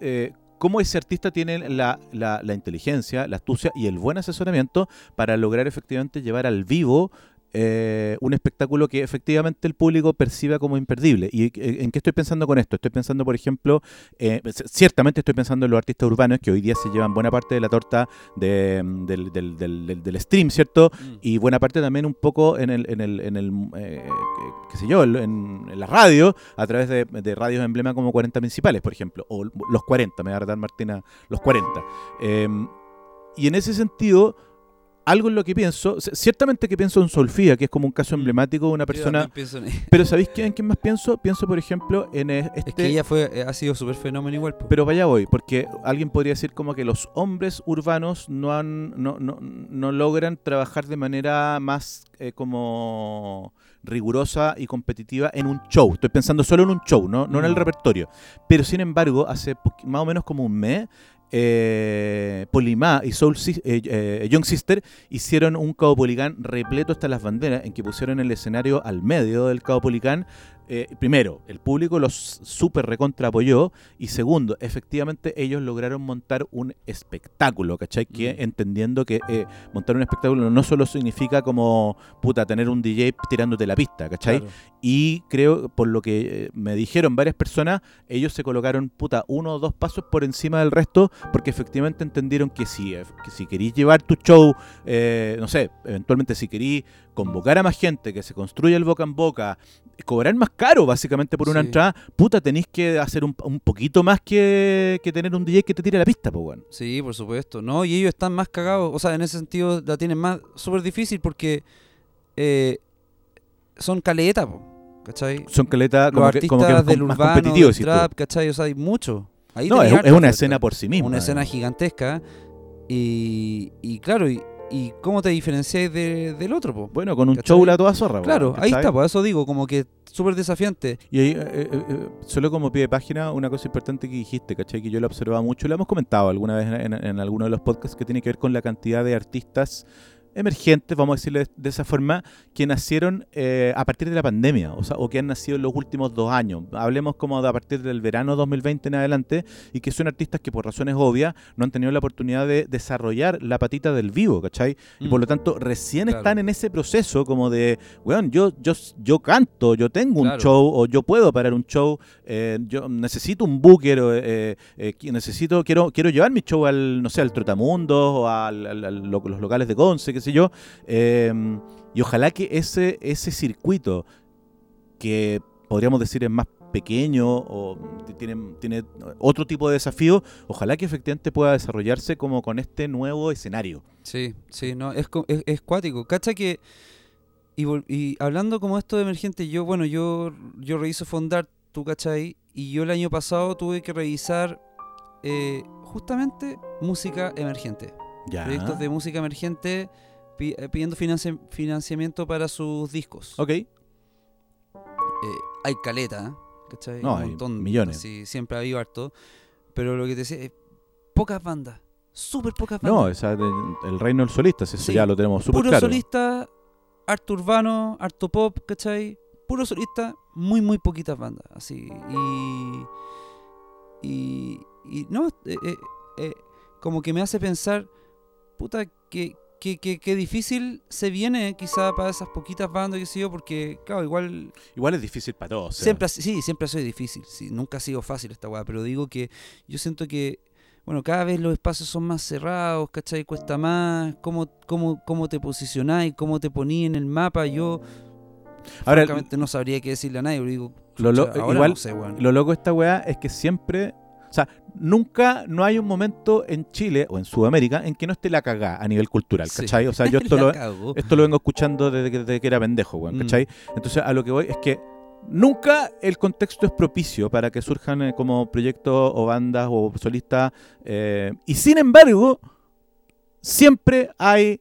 eh, cómo ese artista tiene la, la- la inteligencia, la astucia y el buen asesoramiento para lograr efectivamente llevar al vivo eh, un espectáculo que efectivamente el público perciba como imperdible. ¿Y en qué estoy pensando con esto? Estoy pensando, por ejemplo, eh, ciertamente estoy pensando en los artistas urbanos que hoy día se llevan buena parte de la torta de, mm, del, del- del- del- stream, ¿cierto? Mm. Y buena parte también un poco en el, en el, en el eh, qué- sé yo, en, en la radio, a través de, de radios emblema como 40 principales, por ejemplo, o los 40, me va a retar Martina, los 40. Eh, y en ese sentido, algo en lo que pienso, ciertamente que pienso en Solfía, que es como un caso Mm. emblemático de una persona. en- Pero ¿sabéis quién, quién más pienso? Pienso, por ejemplo, en este. Es que ella fue, eh, ha sido súper fenómeno igual. po. Pero vaya voy, porque alguien podría decir como que los hombres urbanos no han, no, no, no logran trabajar de manera más eh, como rigurosa y competitiva en un show. Estoy pensando solo en un show, no, no en el Mm. repertorio. Pero sin embargo, hace más o menos como un mes, eh, Polimá y Soul eh, eh, Young Sister hicieron un Caupolicán repleto hasta las banderas, en que pusieron el escenario al medio del Caupolicán. Eh, primero, el público los super recontra apoyó. Y segundo, efectivamente ellos lograron montar un espectáculo, ¿cachai? Que Mm. entendiendo que eh, montar un espectáculo no solo significa como, puta, tener un DJ tirándote la pista, ¿cachai? Claro. Y creo, por lo que eh, me dijeron varias personas, ellos se colocaron, puta, uno o dos pasos por encima del resto, porque efectivamente entendieron que si, que si querís llevar tu show, eh, no sé, eventualmente si querís convocar a más gente, que se construya el boca en boca, cobrar más caro básicamente por una Sí. entrada, puta, tenéis que hacer un, un poquito más que, que tener un DJ que te tire la pista, pues, weón. Sí, por supuesto. No, y ellos están más cagados. O sea, en ese sentido la tienen más súper difícil porque eh, son caleta, po, ¿cachai? Son caletas Los como que, artistas como que más, del más urbano, competitivos. del trap, ¿cachai? O sea, hay mucho. Ahí No, es, harta es una escena por sí misma. Una escena gigantesca. Y, y claro, y, y cómo te diferenciáis de- del otro, po? Bueno, con un ¿Cachai? show la toda zorra. Claro, weón, ahí ¿cachai? está, por eso digo, como que súper desafiante. Y ahí, eh, eh, eh, solo como pie de página, una cosa importante que dijiste, ¿cachai? Que yo lo observaba mucho, lo hemos comentado alguna vez en, en- en alguno de los podcasts que tiene que ver con la cantidad de artistas emergentes, vamos a decirle de, esa forma, que nacieron eh, a partir de la pandemia, o sea, o que han nacido en los últimos dos años. Hablemos como de a partir del verano 2020 en adelante, y que son artistas que por razones obvias no han tenido la oportunidad de desarrollar la patita del vivo, ¿cachai? Y por lo tanto, recién Claro. están en ese proceso como de, weón, yo, yo, yo canto, yo tengo un Claro. show, o yo puedo parar un show, eh, yo necesito un booker, eh, eh, necesito, quiero, quiero llevar mi show al, no sé, al Trotamundos, o lo- los locales de Conce, qué sé yo. eh, y ojalá que ese, ese circuito, que podríamos decir es más pequeño o tiene, tiene otro tipo de desafío, ojalá que efectivamente pueda desarrollarse como con este nuevo escenario. Sí, sí, no, es, es, es cuático. Cacha que, y hablando como esto de emergente, yo, bueno, yo, yo reviso Fondar, tú cachai, y yo el año pasado tuve que revisar eh, justamente música emergente. Ya. Proyectos de música emergente pi- eh, pidiendo financi- financiamiento para sus discos. Ok. Eh, hay caleta, ¿eh? ¿cachai? No, Un hay montón, millones. así, siempre ha habido harto. Pero lo que te decía, es pocas bandas, súper pocas bandas. No, esa el reino del solista, si eso Sí. ya lo tenemos súper Puro claro. solista, harto urbano, harto pop, ¿cachai? Puro solista, muy, muy poquitas bandas, así. Y. Y. y no, eh, eh, eh, como que me hace pensar, puta, que. Que, que, que difícil se viene quizá para esas poquitas bandas, que sé yo, porque, claro, igual Igual es difícil para todos. Siempre, ha- sí, siempre ha sido difícil. Sí, nunca ha sido fácil esta weá. Pero digo que yo siento que, bueno, cada vez los espacios son más cerrados, ¿cachai? Cuesta más. ¿Cómo, cómo, cómo te posicionáis? ¿Cómo te poní en el mapa? Yo, Ahora, francamente, no sabría qué decirle a nadie. Pero digo, Lo lo- igual, no sé, weón. lo loco de esta weá es que siempre. O sea, nunca, no hay un momento en Chile o en Sudamérica en que no esté la cagá a nivel cultural, Sí. ¿cachai? O sea, yo esto lo, cagó. esto lo vengo escuchando desde que, desde que era pendejo, weón, Mm. ¿cachai? Entonces, a lo que voy es que nunca el contexto es propicio para que surjan eh, como proyectos o bandas o solistas. eh, y sin embargo, siempre hay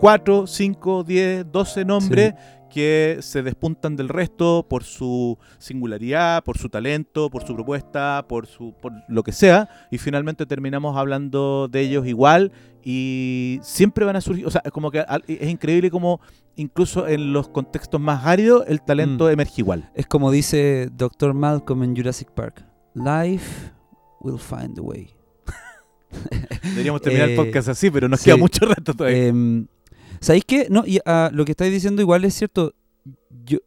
4, 5, 10, 12 nombres que se despuntan del resto por su singularidad, por su talento, por su propuesta, por su por lo que sea, y finalmente terminamos hablando de ellos igual y siempre van a surgir, o sea, como que es increíble como incluso en los contextos más áridos el talento Mm. emerge igual. Es como dice Dr. Malcolm en Jurassic Park: Life will find a way. Deberíamos terminar el Eh, podcast así, pero nos sí. queda mucho rato todavía. Em, ¿Sabéis qué? No, y, ah, lo que estáis diciendo igual es cierto. Yo,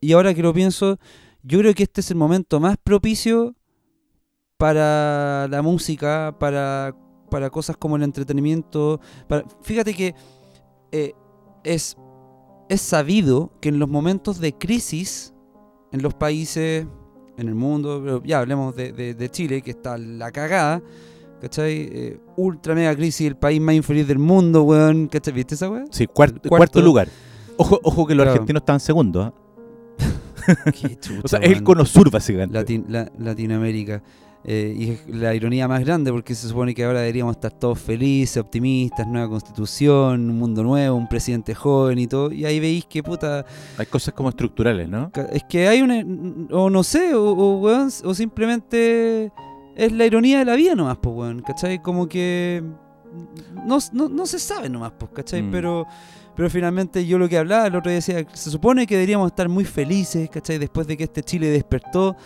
y ahora que lo pienso, yo creo que este es el momento más propicio para la música, para, para cosas como el entretenimiento. Fíjate que eh, es, es sabido que en los momentos de crisis en los países, en el mundo, ya hablemos de, de- de Chile, que está la cagada, ¿cachai? Eh, ultra mega crisis, el país más infeliz del mundo, weón, ¿cachai? ¿Viste esa weón? Sí, cuarto, Cuarto. cuarto lugar. Ojo, ojo que los Claro. argentinos estaban segundos. Qué chucha, O sea, es el cono sur, básicamente. Latin- la- Latinoamérica. Eh, y es la ironía más grande porque se supone que ahora deberíamos estar todos felices, optimistas, nueva constitución, un mundo nuevo, un presidente joven y todo. Y ahí veis que puta, Hay cosas como estructurales, ¿no? es que hay una, o no sé, o, o, weón, o simplemente es la ironía de la vida nomás, pues weón, ¿cachai? Como que no, no, no se sabe nomás, pues, ¿cachai? Mm. Pero, pero finalmente yo lo que hablaba el otro día decía, se supone que deberíamos estar muy felices, ¿cachai? Después de que este Chile despertó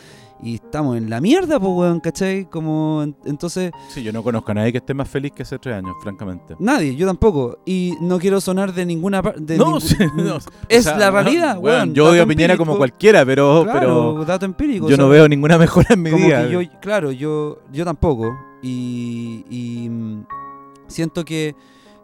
y estamos en la mierda, pues, weón, ¿cachai? Como, en- entonces, Sí, yo no conozco a nadie que esté más feliz que hace tres años, francamente. nadie, yo tampoco. Y no quiero sonar de ninguna parte. No, sí, no, Es O sea, la realidad, weón. Yo veo a Piñera como cualquiera, pero, Claro, pero dato empírico. yo o sea, no veo ninguna mejora en mi como vida. que yo, claro, yo, yo tampoco. Y, y, mm, siento que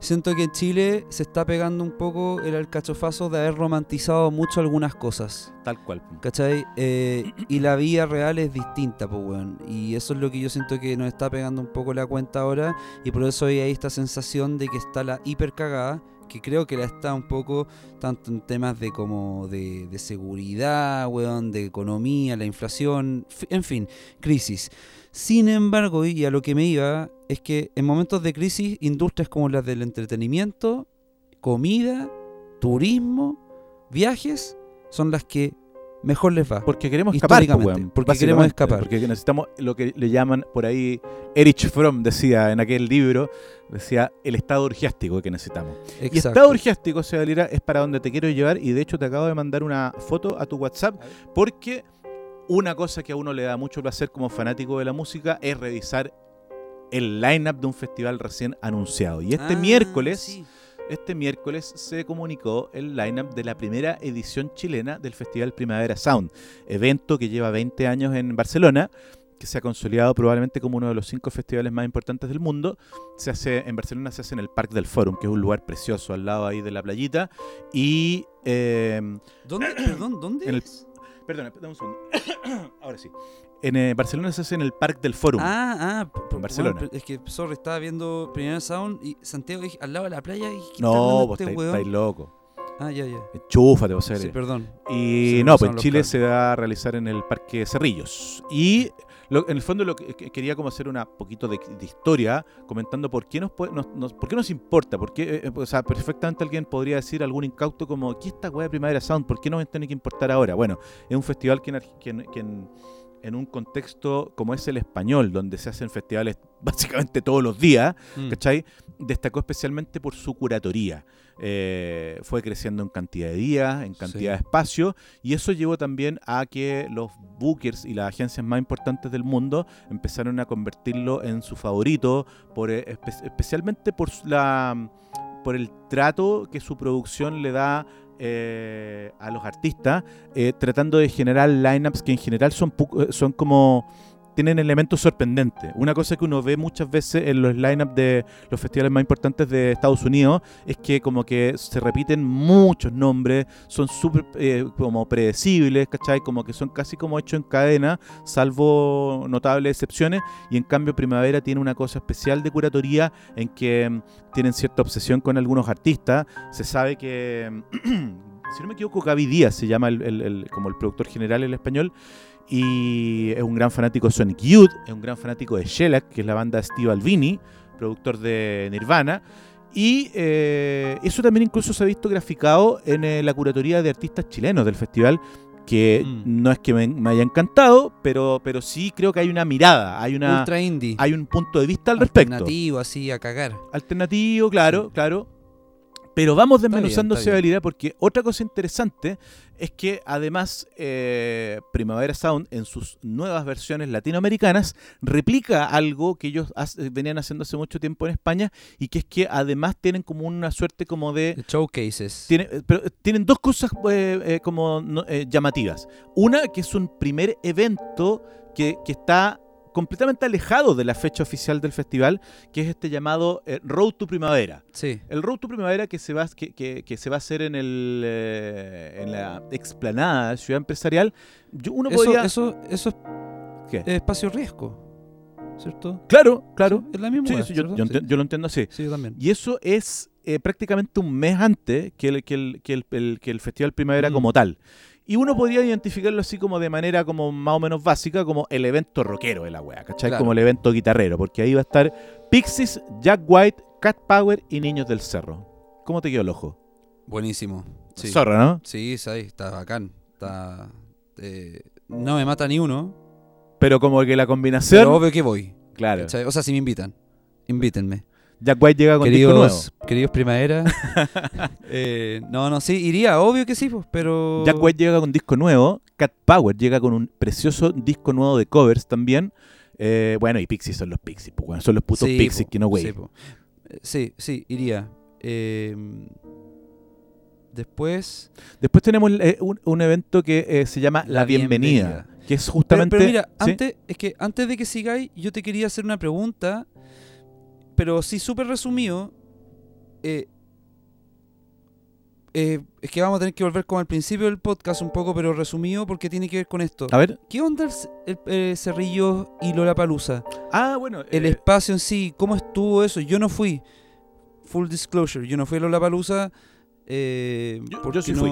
siento que en Chile se está pegando un poco el alcachofazo de haber romantizado mucho algunas cosas. Tal cual. ¿Cachai? Eh, y la vida real es distinta, pues, weón. Y eso es lo que yo siento que nos está pegando un poco la cuenta ahora. Y por eso hay ahí esta sensación de que está la hiper cagada. Que creo que la está un poco tanto en temas de como de, de seguridad, weón, de economía, la inflación, en fin, crisis. Sin embargo, y a lo que me iba, es que en momentos de crisis, industrias como las del entretenimiento, comida, turismo, viajes, son las que mejor les va. Porque queremos escapar, weón, porque queremos escapar. Porque necesitamos lo que le llaman por ahí, Erich Fromm decía en aquel libro, decía el estado orgiástico que necesitamos. Y Exacto. estado orgiástico, Seba Lira, es para donde te quiero llevar y de hecho te acabo de mandar una foto a tu WhatsApp porque una cosa que a uno le da mucho placer como fanático de la música es revisar el line-up de un festival recién anunciado. Y este Ah, miércoles... sí. Este miércoles se comunicó el lineup de la primera edición chilena del Festival Primavera Sound, evento que lleva 20 años en Barcelona, que se ha consolidado probablemente como uno de los cinco festivales más importantes del mundo. Se hace en Barcelona se hace en el Parque del Fórum, que es un lugar precioso al lado ahí de la playita y eh, ¿Dónde? Perdón, ¿dónde? En el- es? Perdona, dame un segundo. Ahora sí. En eh, Barcelona se hace en el Parque del Fórum. Ah, ah, En Barcelona. bueno, es que, sorry, estaba viendo Primera Sound y Santiago dije, al lado de la playa y ¿qué está no, vos este estáis, loco. Ah, ya, ya. Enchúfate, vos Sí, perdón. Y no, pues en Chile se va a realizar en el Parque Cerrillos. Y lo- en el fondo lo que, que quería como hacer una poquito de, de historia, comentando por qué nos, nos, nos- por qué nos importa, por qué, eh, eh, o sea, perfectamente alguien podría decir, algún incauto como, ¿qué esta weá de Primavera Sound? ¿Por qué nos tiene que importar ahora? Bueno, es un festival que en, que que en- en un contexto como es el español, donde se hacen festivales básicamente todos los días, Mm. ¿cachai? Destacó especialmente por su curatoría. Eh, fue creciendo en cantidad de días, en cantidad Sí. de espacio, y eso llevó también a que los bookers y las agencias más importantes del mundo empezaron a convertirlo en su favorito, por, eh, espe- especialmente por la por el trato que su producción le da eh, a los artistas, eh, tratando de generar lineups que en general son, eh, son como tienen elementos sorprendentes. Una cosa que uno ve muchas veces en los lineups de los festivales más importantes de Estados Unidos es que como que se repiten muchos nombres, son súper eh, como predecibles, ¿cachai? Como que son casi como hechos en cadena, salvo notables excepciones, y en cambio Primavera tiene una cosa especial de curatoría en que mm, tienen cierta obsesión con algunos artistas, se sabe que... Si no me equivoco, Gaby Díaz se llama el- el- el- como el productor general en español, y es un gran fanático de Sonic Youth, es un gran fanático de Shellac, que es la banda de Steve Albini, productor de Nirvana. Y eh, eso también incluso se ha visto graficado en eh, la curatoría de artistas chilenos del festival, que Mm. no es que me, me haya encantado, pero, pero sí creo que hay una mirada, hay, una, Ultra indie. hay un punto de vista al respecto. Alternativo, así, a cagar. Alternativo, claro, claro. Pero vamos desmenuzando bien. habilidad porque otra cosa interesante es que además eh, Primavera Sound en sus nuevas versiones latinoamericanas replica algo que ellos hace- venían haciendo hace mucho tiempo en España y que es que además tienen como una suerte como de Showcases. tiene- eh, pero eh, tienen dos cosas eh, eh, como eh, llamativas. Una, que es un primer evento que, que está completamente alejado de la fecha oficial del festival, que es este llamado eh, Road to Primavera. Sí. El Road to Primavera que se va, que, que- que se va a hacer en, el, eh, en la explanada de Ciudad Empresarial. Yo, uno Eso, podría... eso, eso es ¿Qué? espacio riesgo. ¿cierto? Claro, claro. Sí, es la misma Sí, yo, yo yo lo entiendo así. Sí, yo también. Y eso es eh, prácticamente un mes antes que el, que el, que el, el- que el Festival Primavera Mm. como tal. Y uno podría identificarlo así como de manera como más o menos básica, como el evento rockero de la wea, ¿cachai? Claro. Como el evento guitarrero, porque ahí va a estar Pixies, Jack White, Cat Power y Niños del Cerro. ¿Cómo te quedó el ojo? Buenísimo. Sí. Zorra, ¿no? Sí, sí, está bacán. Está, eh, no me mata ni uno, Pero como que la combinación... pero obvio que voy. claro. ¿cachai? O sea, si me invitan, invítenme. Jack White llega con disco nuevo. Queridos, queridos primavera. eh, no, no, sí, iría, obvio que sí, pues, pero... Jack White llega con disco nuevo, Cat Power llega con un precioso disco nuevo de covers también. Eh, bueno, y Pixies son los Pixies, pues, bueno, son los putos Sí, Pixies po, que no güey. Sí. Eh, sí, sí, iría. Eh, después... Después tenemos eh, un, un evento que se llama La, La bienvenida, Bienvenida. que es Pero, justamente... pero mira, ¿sí? antes, es que antes de que sigáis, yo te quería hacer una pregunta, pero sí súper resumido. Eh, eh, es que vamos a tener que volver como al principio del podcast un poco, pero resumido porque tiene que ver con esto. A ver. ¿Qué onda el, eh, Cerrillo y Lollapalooza? Ah, bueno. El eh, espacio en sí, ¿cómo estuvo eso? Yo no fui. Full disclosure, yo no fui a Lollapalooza. Eh, Yo- yo porque sí fui.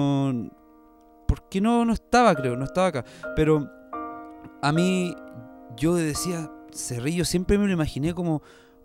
Porque no, no estaba, creo, no estaba acá. Pero a mí, yo decía, Cerrillo, siempre me lo imaginé como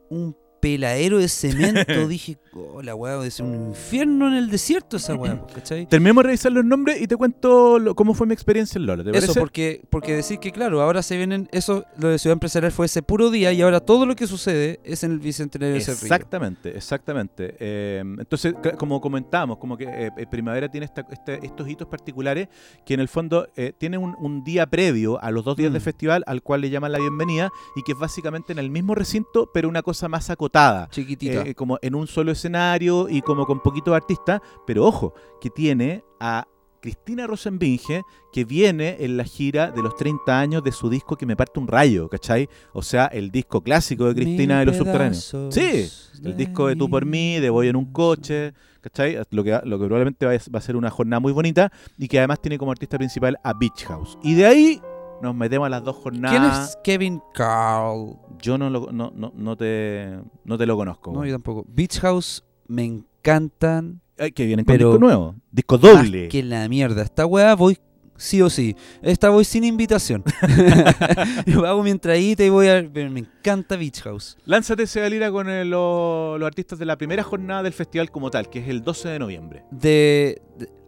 un peladero de cemento. Dije, oh, la weá debe ser un infierno en el desierto esa weá, ¿cachai? Terminemos de revisar los nombres y te cuento lo- cómo fue mi experiencia en Lola. ¿Te Eso, parece? porque, porque decir que, claro, ahora se vienen. Eso, lo de Ciudad Empresarial fue ese puro día y ahora todo lo que sucede es en el Bicentenario de Cerrillo. Exactamente, exactamente. Eh, entonces, como comentábamos, como que eh, eh, Primavera tiene esta- este- estos hitos particulares que en el fondo eh, tiene un, un día previo a los dos días Mm. de festival al cual le llaman la bienvenida y que es básicamente en el mismo recinto, pero una cosa más acotada. Chiquitita. eh, como en un solo escenario y como con poquitos artistas, pero ojo, que tiene a Cristina Rosenbinge, que viene en la gira de los 30 años de su disco Que me parte un rayo, ¿cachai? O sea, el disco clásico de Cristina de los subterráneos. Sí, el disco de Tú por mí, de Voy en un coche, ¿cachai? Lo que, lo que probablemente va a, va a ser una jornada muy bonita y que además tiene como artista principal a Beach House. Y de ahí nos metemos a las dos jornadas. ¿Quién es Kevin Carl? Yo no, lo, no, no, no, te, no te lo conozco. No, yo tampoco. Beach House me encantan. Ay, que vienen con Pero- disco nuevo. Disco doble. Que la mierda. Esta weá voy sí o sí. Esta voy sin invitación. yo hago mi entradita y voy a. Me encanta Beach House. Lánzate, Segalira, con eh, lo- los artistas de la primera jornada del festival como tal, que es el 12 de noviembre. De. de-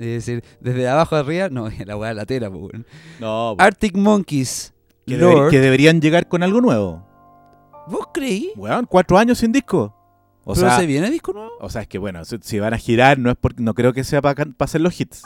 es decir, desde abajo arriba. No, la weá latera, po, weón. No, Arctic Monkeys. que, Lord. deber- que deberían llegar con algo nuevo. ¿Vos creí? Weón, cuatro años sin disco. O ¿Pero sea, se viene disco nuevo? o sea, es que bueno, si, si van a girar, no es porque no creo que sea para hacer los hits.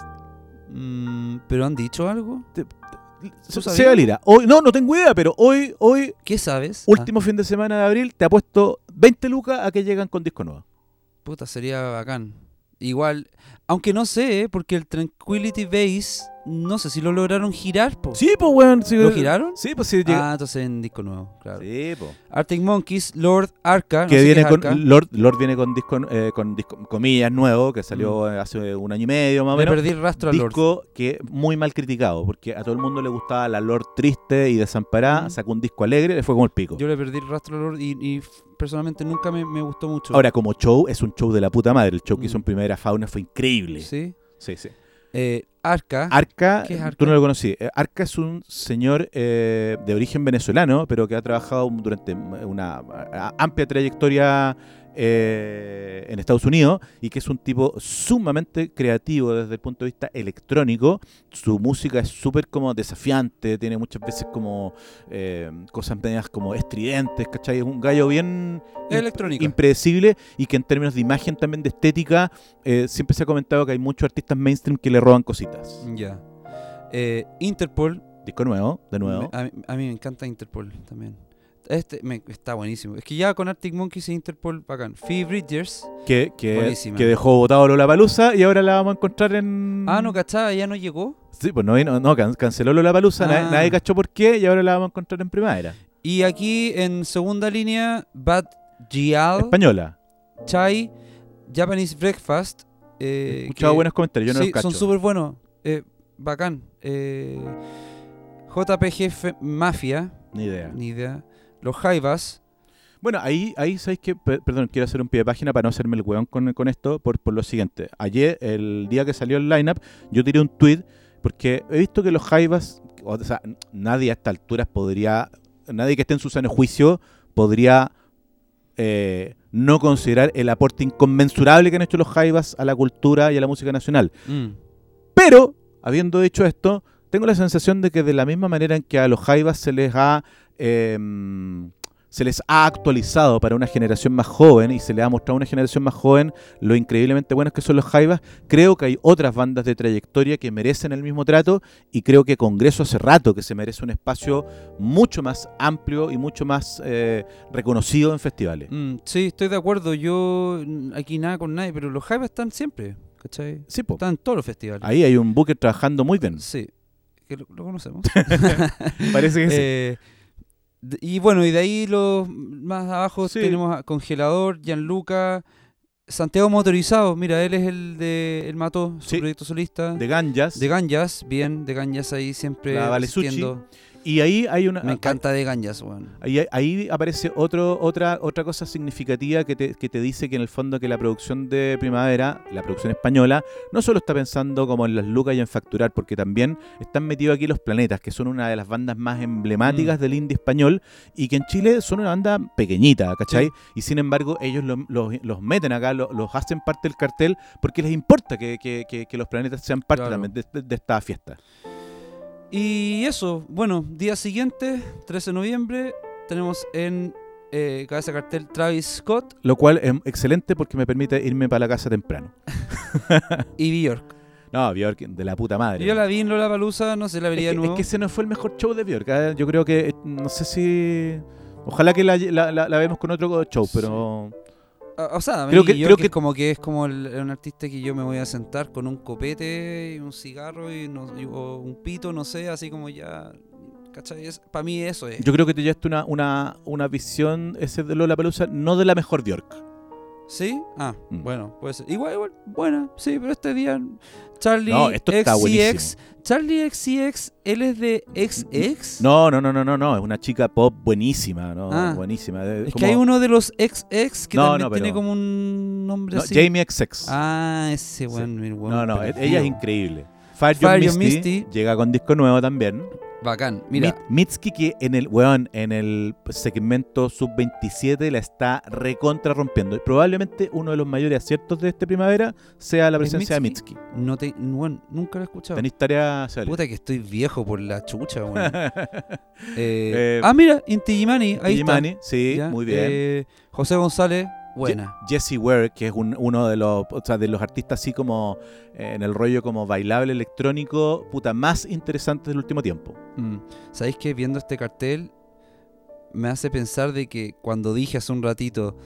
Mm, ¿Pero han dicho algo? ¿Tú sabías? Segalira, hoy, no, no tengo idea, pero hoy, hoy, ¿Qué sabes? último fin de semana de abril, te apuesto 20 lucas a que llegan con disco nuevo. Ah, puta, sería bacán. Igual, aunque no sé, porque el Tranquility Base, no sé si lo lograron girar, po. Sí, pues, weón. sí, ¿Lo giraron? Sí, pues sí. Ah, entonces en disco nuevo, claro. Sí, pues. Arctic Monkeys, Lord Arca. no que sé viene con. Lord, Lord viene con disco eh, con disco comillas nuevo que salió eh, hace un año y medio más o Mm. Me menos perdí el rastro a Lord. disco que muy mal criticado porque a todo el mundo le gustaba la Lord triste y desamparada Mm. sacó un disco alegre le fue como el pico Yo le perdí el rastro a Lord y, personalmente nunca me, me gustó mucho. ahora como show es un show de la puta madre el show que hizo Mm. en Primera Fauna fue increíble sí ¿Sí? sí, Eh, Arca. Arca, ¿Qué es Arca? tú no lo conocí. Eh, Arca es un señor eh, de origen venezolano, pero que ha trabajado durante una amplia trayectoria eh, en Estados Unidos y que es un tipo sumamente creativo desde el punto de vista electrónico. Su música es súper como desafiante, tiene muchas veces como eh, cosas medias como estridentes, ¿cachai? Es un gallo bien Electrónica. impredecible y que en términos de imagen también de estética eh, siempre se ha comentado que hay muchos artistas mainstream que le roban cositas. Ya. Interpol. Disco nuevo, de nuevo. A, mí, a mí me encanta Interpol también. Este me- está buenísimo. Es que ya con Arctic Monkeys e Interpol, bacán. Phoebe Bridgers. Que, que, que dejó votado Lola Palusa y ahora la vamos a encontrar en. Ah, no, cachaba, ya no llegó. Sí, pues no, no can- canceló Lola Palusa, Ah. nadie, cachó por qué y ahora la vamos a encontrar en primavera. Y aquí en segunda línea, Bad Gial, Española. Chai, Japanese Breakfast. He Eh, escuchado que- buenos comentarios, yo no sí, los cacho. son súper buenos. Eh, bacán. Eh, JPG Mafia, Ni idea. ni idea. Los Jaivas. Bueno, ahí, ahí sabéis que, per- perdón, quiero hacer un pie de página para no hacerme el hueón con, con esto, por, por lo siguiente. Ayer, el día que salió el lineup, yo tiré un tweet porque he visto que los Jaivas, o sea, nadie a estas alturas podría, nadie que esté en su sano juicio podría eh, no considerar el aporte inconmensurable que han hecho los Jaivas a la cultura y a la música nacional. Mm. Pero, habiendo dicho esto, tengo la sensación de que de la misma manera en que a los Jaivas se les ha em, se les ha actualizado para una generación más joven y se le ha mostrado a una generación más joven lo increíblemente buenos que son los Jaivas, creo que hay otras bandas de trayectoria que merecen el mismo trato y creo que Congreso hace rato que se merece un espacio mucho más amplio y mucho más eh, reconocido en festivales. Mm, sí, estoy de acuerdo. Yo mm, aquí nada con nadie, pero los Jaivas están siempre, ¿cachai? Sí, po. Están en todos los festivales. ahí hay un buque trabajando muy bien. Sí, que lo, lo conocemos. Parece que sí. Eh, y bueno, y de ahí los más abajo Sí. tenemos a Congelador, Gianluca, Santiago Motorizado. Mira, él es el de El Mató, su Sí. proyecto solista. de Ganjas. De Ganjas, bien, de Ganjas ahí siempre La Valesucci. Y ahí hay una. Me encanta de Ganjas, weón. Ahí, ahí aparece otro, otra, otra cosa significativa que te, que te dice que en el fondo que la producción de primavera, la producción española, no solo está pensando como en las lucas y en facturar, porque también están metidos aquí los planetas, que son una de las bandas más emblemáticas Mm. del indie español, y que en Chile son una banda pequeñita, ¿cachai? Sí. Y sin embargo, ellos lo- los, los meten acá, lo- los hacen parte del cartel, porque les importa que, que- que- que los planetas sean parte Claro. también de, de- de esta fiesta. Y eso, bueno, día siguiente, 13 de noviembre, tenemos en eh, cabeza cartel Travis Scott Lo cual es excelente porque me permite irme para la casa temprano. y Bjork. No, Bjork, de la puta madre. Yo la vi en Lollapalooza, no sé, la vería es, que, nuevo. es que ese no fue el mejor show de Bjork. ¿eh? Yo creo que, eh, no sé si... Ojalá que la, la, la- la vemos con otro show, pero... O sea, a mí Creo que- creo que- es como que es como el- un artista que yo me voy a sentar con un copete y un cigarro y, no- y- o un pito, no sé, así como ya. ¿Cachai? Para mí eso es. Yo creo que te llevaste una, una, una visión ese de Lola Palusa, no de la mejor Bjork. ¿Sí? Ah, Mm. bueno, puede ser. Igual, igual, buena, sí, pero este día Charlie No, esto está XCX. Charlie XCX, él es de XX. No, no, no, no, no, no. Es una chica pop buenísima, ¿no? Ah. Buenísima. de- Es como- que hay uno de los XX que No, también no, pero- tiene como un nombre no, así. Jamie XX. Ah, ese Sí. weón. el weón no, no, perdido. ella es increíble. Fire, Fire Misty, Misty. llega con disco nuevo también. Bacán. Mira, Mit- Mitski que en el weón, en el segmento sub-27 la está recontra rompiendo. Y probablemente uno de los mayores aciertos de este primavera sea la ¿Es presencia de Mitski. No te, nunca lo he escuchado. Tenéis tarea Sally. Puta que estoy viejo por la chucha, weón. Eh, Eh, ah, mira, Inti Gimani, ahí Gimani, está. sí, Ya, muy bien. eh, José González, buena. Je- Jesse Ware, que es un- uno de los, o sea, de los artistas así como eh, en el rollo como bailable electrónico, puta, más interesantes del último tiempo. Mm. ¿Sabéis que viendo este cartel me hace pensar de que cuando dije hace un ratito,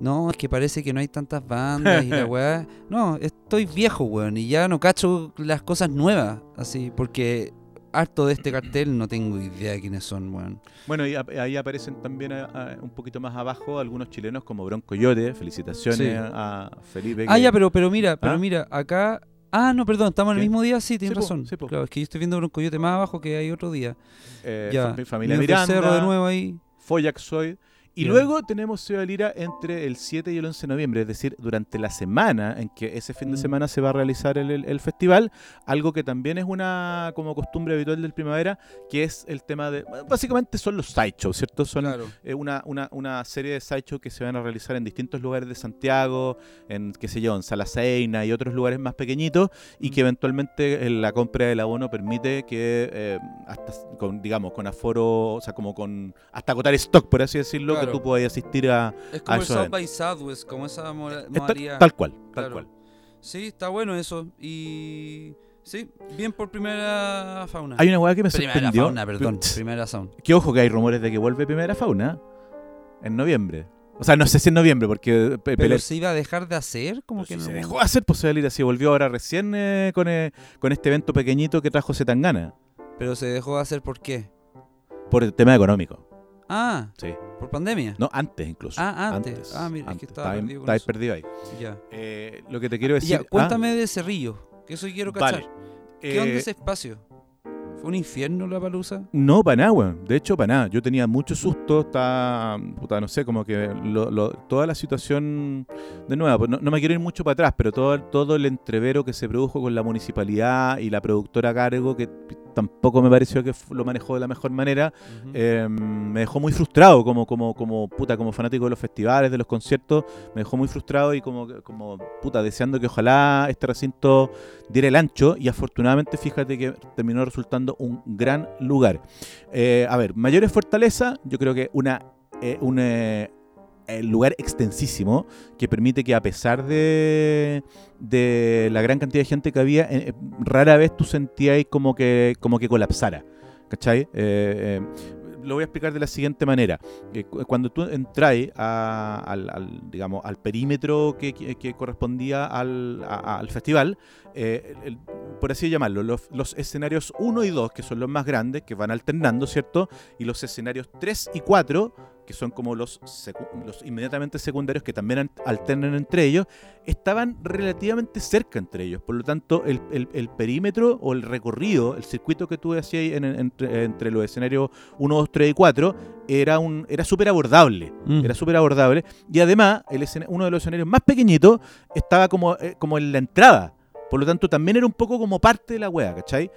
no, es que parece que no hay tantas bandas y la weá. No, estoy viejo, weón, y ya no cacho las cosas nuevas, así, porque harto de este cartel no tengo idea de quiénes son, weón. Bueno, y ahí aparecen también a- a- un poquito más abajo algunos chilenos como Bronco Yote. Felicitaciones Sí. a Felipe. Ah, ya, pero, pero mira, pero ¿Ah? mira, acá. Ah, no, perdón, estamos en el mismo día, sí, tienes Sí, razón. sí. Claro, es que yo estoy viendo un coyote más abajo que hay otro día. eh, ya, fa- Familia Miranda. Cerro de nuevo ahí. Foyaxoid. Y luego tenemos Ciudad Lira entre el 7 y el 11 de noviembre, es decir, durante la semana en que ese fin de Mm. semana se va a realizar el, el- el festival, algo que también es una como costumbre habitual del primavera, que es el tema de, básicamente son los sideshows, ¿cierto? Son Claro. eh, una, una, una serie de sideshows que se van a realizar en distintos lugares de Santiago, en, qué sé yo, en Salaseina y otros lugares más pequeñitos, y Mm. que eventualmente eh, la compra del abono permite que, eh, hasta con, digamos, con aforo, o sea, como con, hasta agotar stock, por así decirlo, que Claro. tú puedas asistir a... Es como el South by Southwest, como esa modalidad. tal cual, tal Claro. cual. Sí, está bueno eso. Y. Sí, bien por primera fauna. Hay una weá que me primera sorprendió. fauna, perdón. primera sound. Que ojo que hay rumores de que vuelve Primera Fauna en noviembre. O sea, no sé si en noviembre, porque Pe- Pero se iba a dejar de hacer, como que si no. se dejó de hacer posibilidad así, volvió ahora recién eh, con, eh, con este evento pequeñito que trajo Zetangana, Pero se dejó de hacer, ¿por qué? por el tema económico. Ah, Sí. por pandemia. No, antes incluso. Ah, antes. Ah, mira, es que estaba perdido con ahí eso. perdido ahí. Ya. Eh, lo que te quiero decir. Ya, ah, cuéntame de Cerrillo, que eso quiero cachar. vale. ¿Qué onda Eh, ese espacio? ¿Fue un infierno la palusa? No, para nada, weón. De hecho, para nada. Yo tenía mucho susto. Está, puta, no sé, como que lo- lo- toda la situación. De nuevo, pues no, no me quiero ir mucho para atrás, pero todo, todo el entrevero que se produjo con la municipalidad y la productora a cargo, que tampoco me pareció que lo manejó de la mejor manera, eh, me dejó muy frustrado como, como, como, puta, como fanático de los festivales, de los conciertos, me dejó muy frustrado y como, como puta, deseando que ojalá este recinto diera el ancho y afortunadamente fíjate que terminó resultando un gran lugar. Eh, a ver, mayores fortalezas, yo creo que una, eh, un eh, eh, lugar extensísimo que permite que a pesar de, de la gran cantidad de gente que había, eh, eh, rara vez tú sentías como que, como que colapsara. ¿Cachai? Eh, lo voy a explicar de la siguiente manera. Cu- cuando tú entras al, digamos, al perímetro que, que- correspondía al, al festival, el- por así llamarlo, los, los escenarios 1 y 2, que son los más grandes, que van alternando, ¿cierto? Y los escenarios 3 y 4, que son como los, secu- los inmediatamente secundarios, que también an- alternan entre ellos, estaban relativamente cerca entre ellos. Por lo tanto, el, el- el perímetro o el recorrido, el circuito que tú hacías ahí en- en- entre, entre los escenarios 1, 2, 3 y 4, era, un, era súper abordable. Mm. Era súper abordable. Y además, el uno de los escenarios más pequeñitos estaba como, eh, como en la entrada. Por lo tanto, también era un poco como parte de la wea, ¿cachai?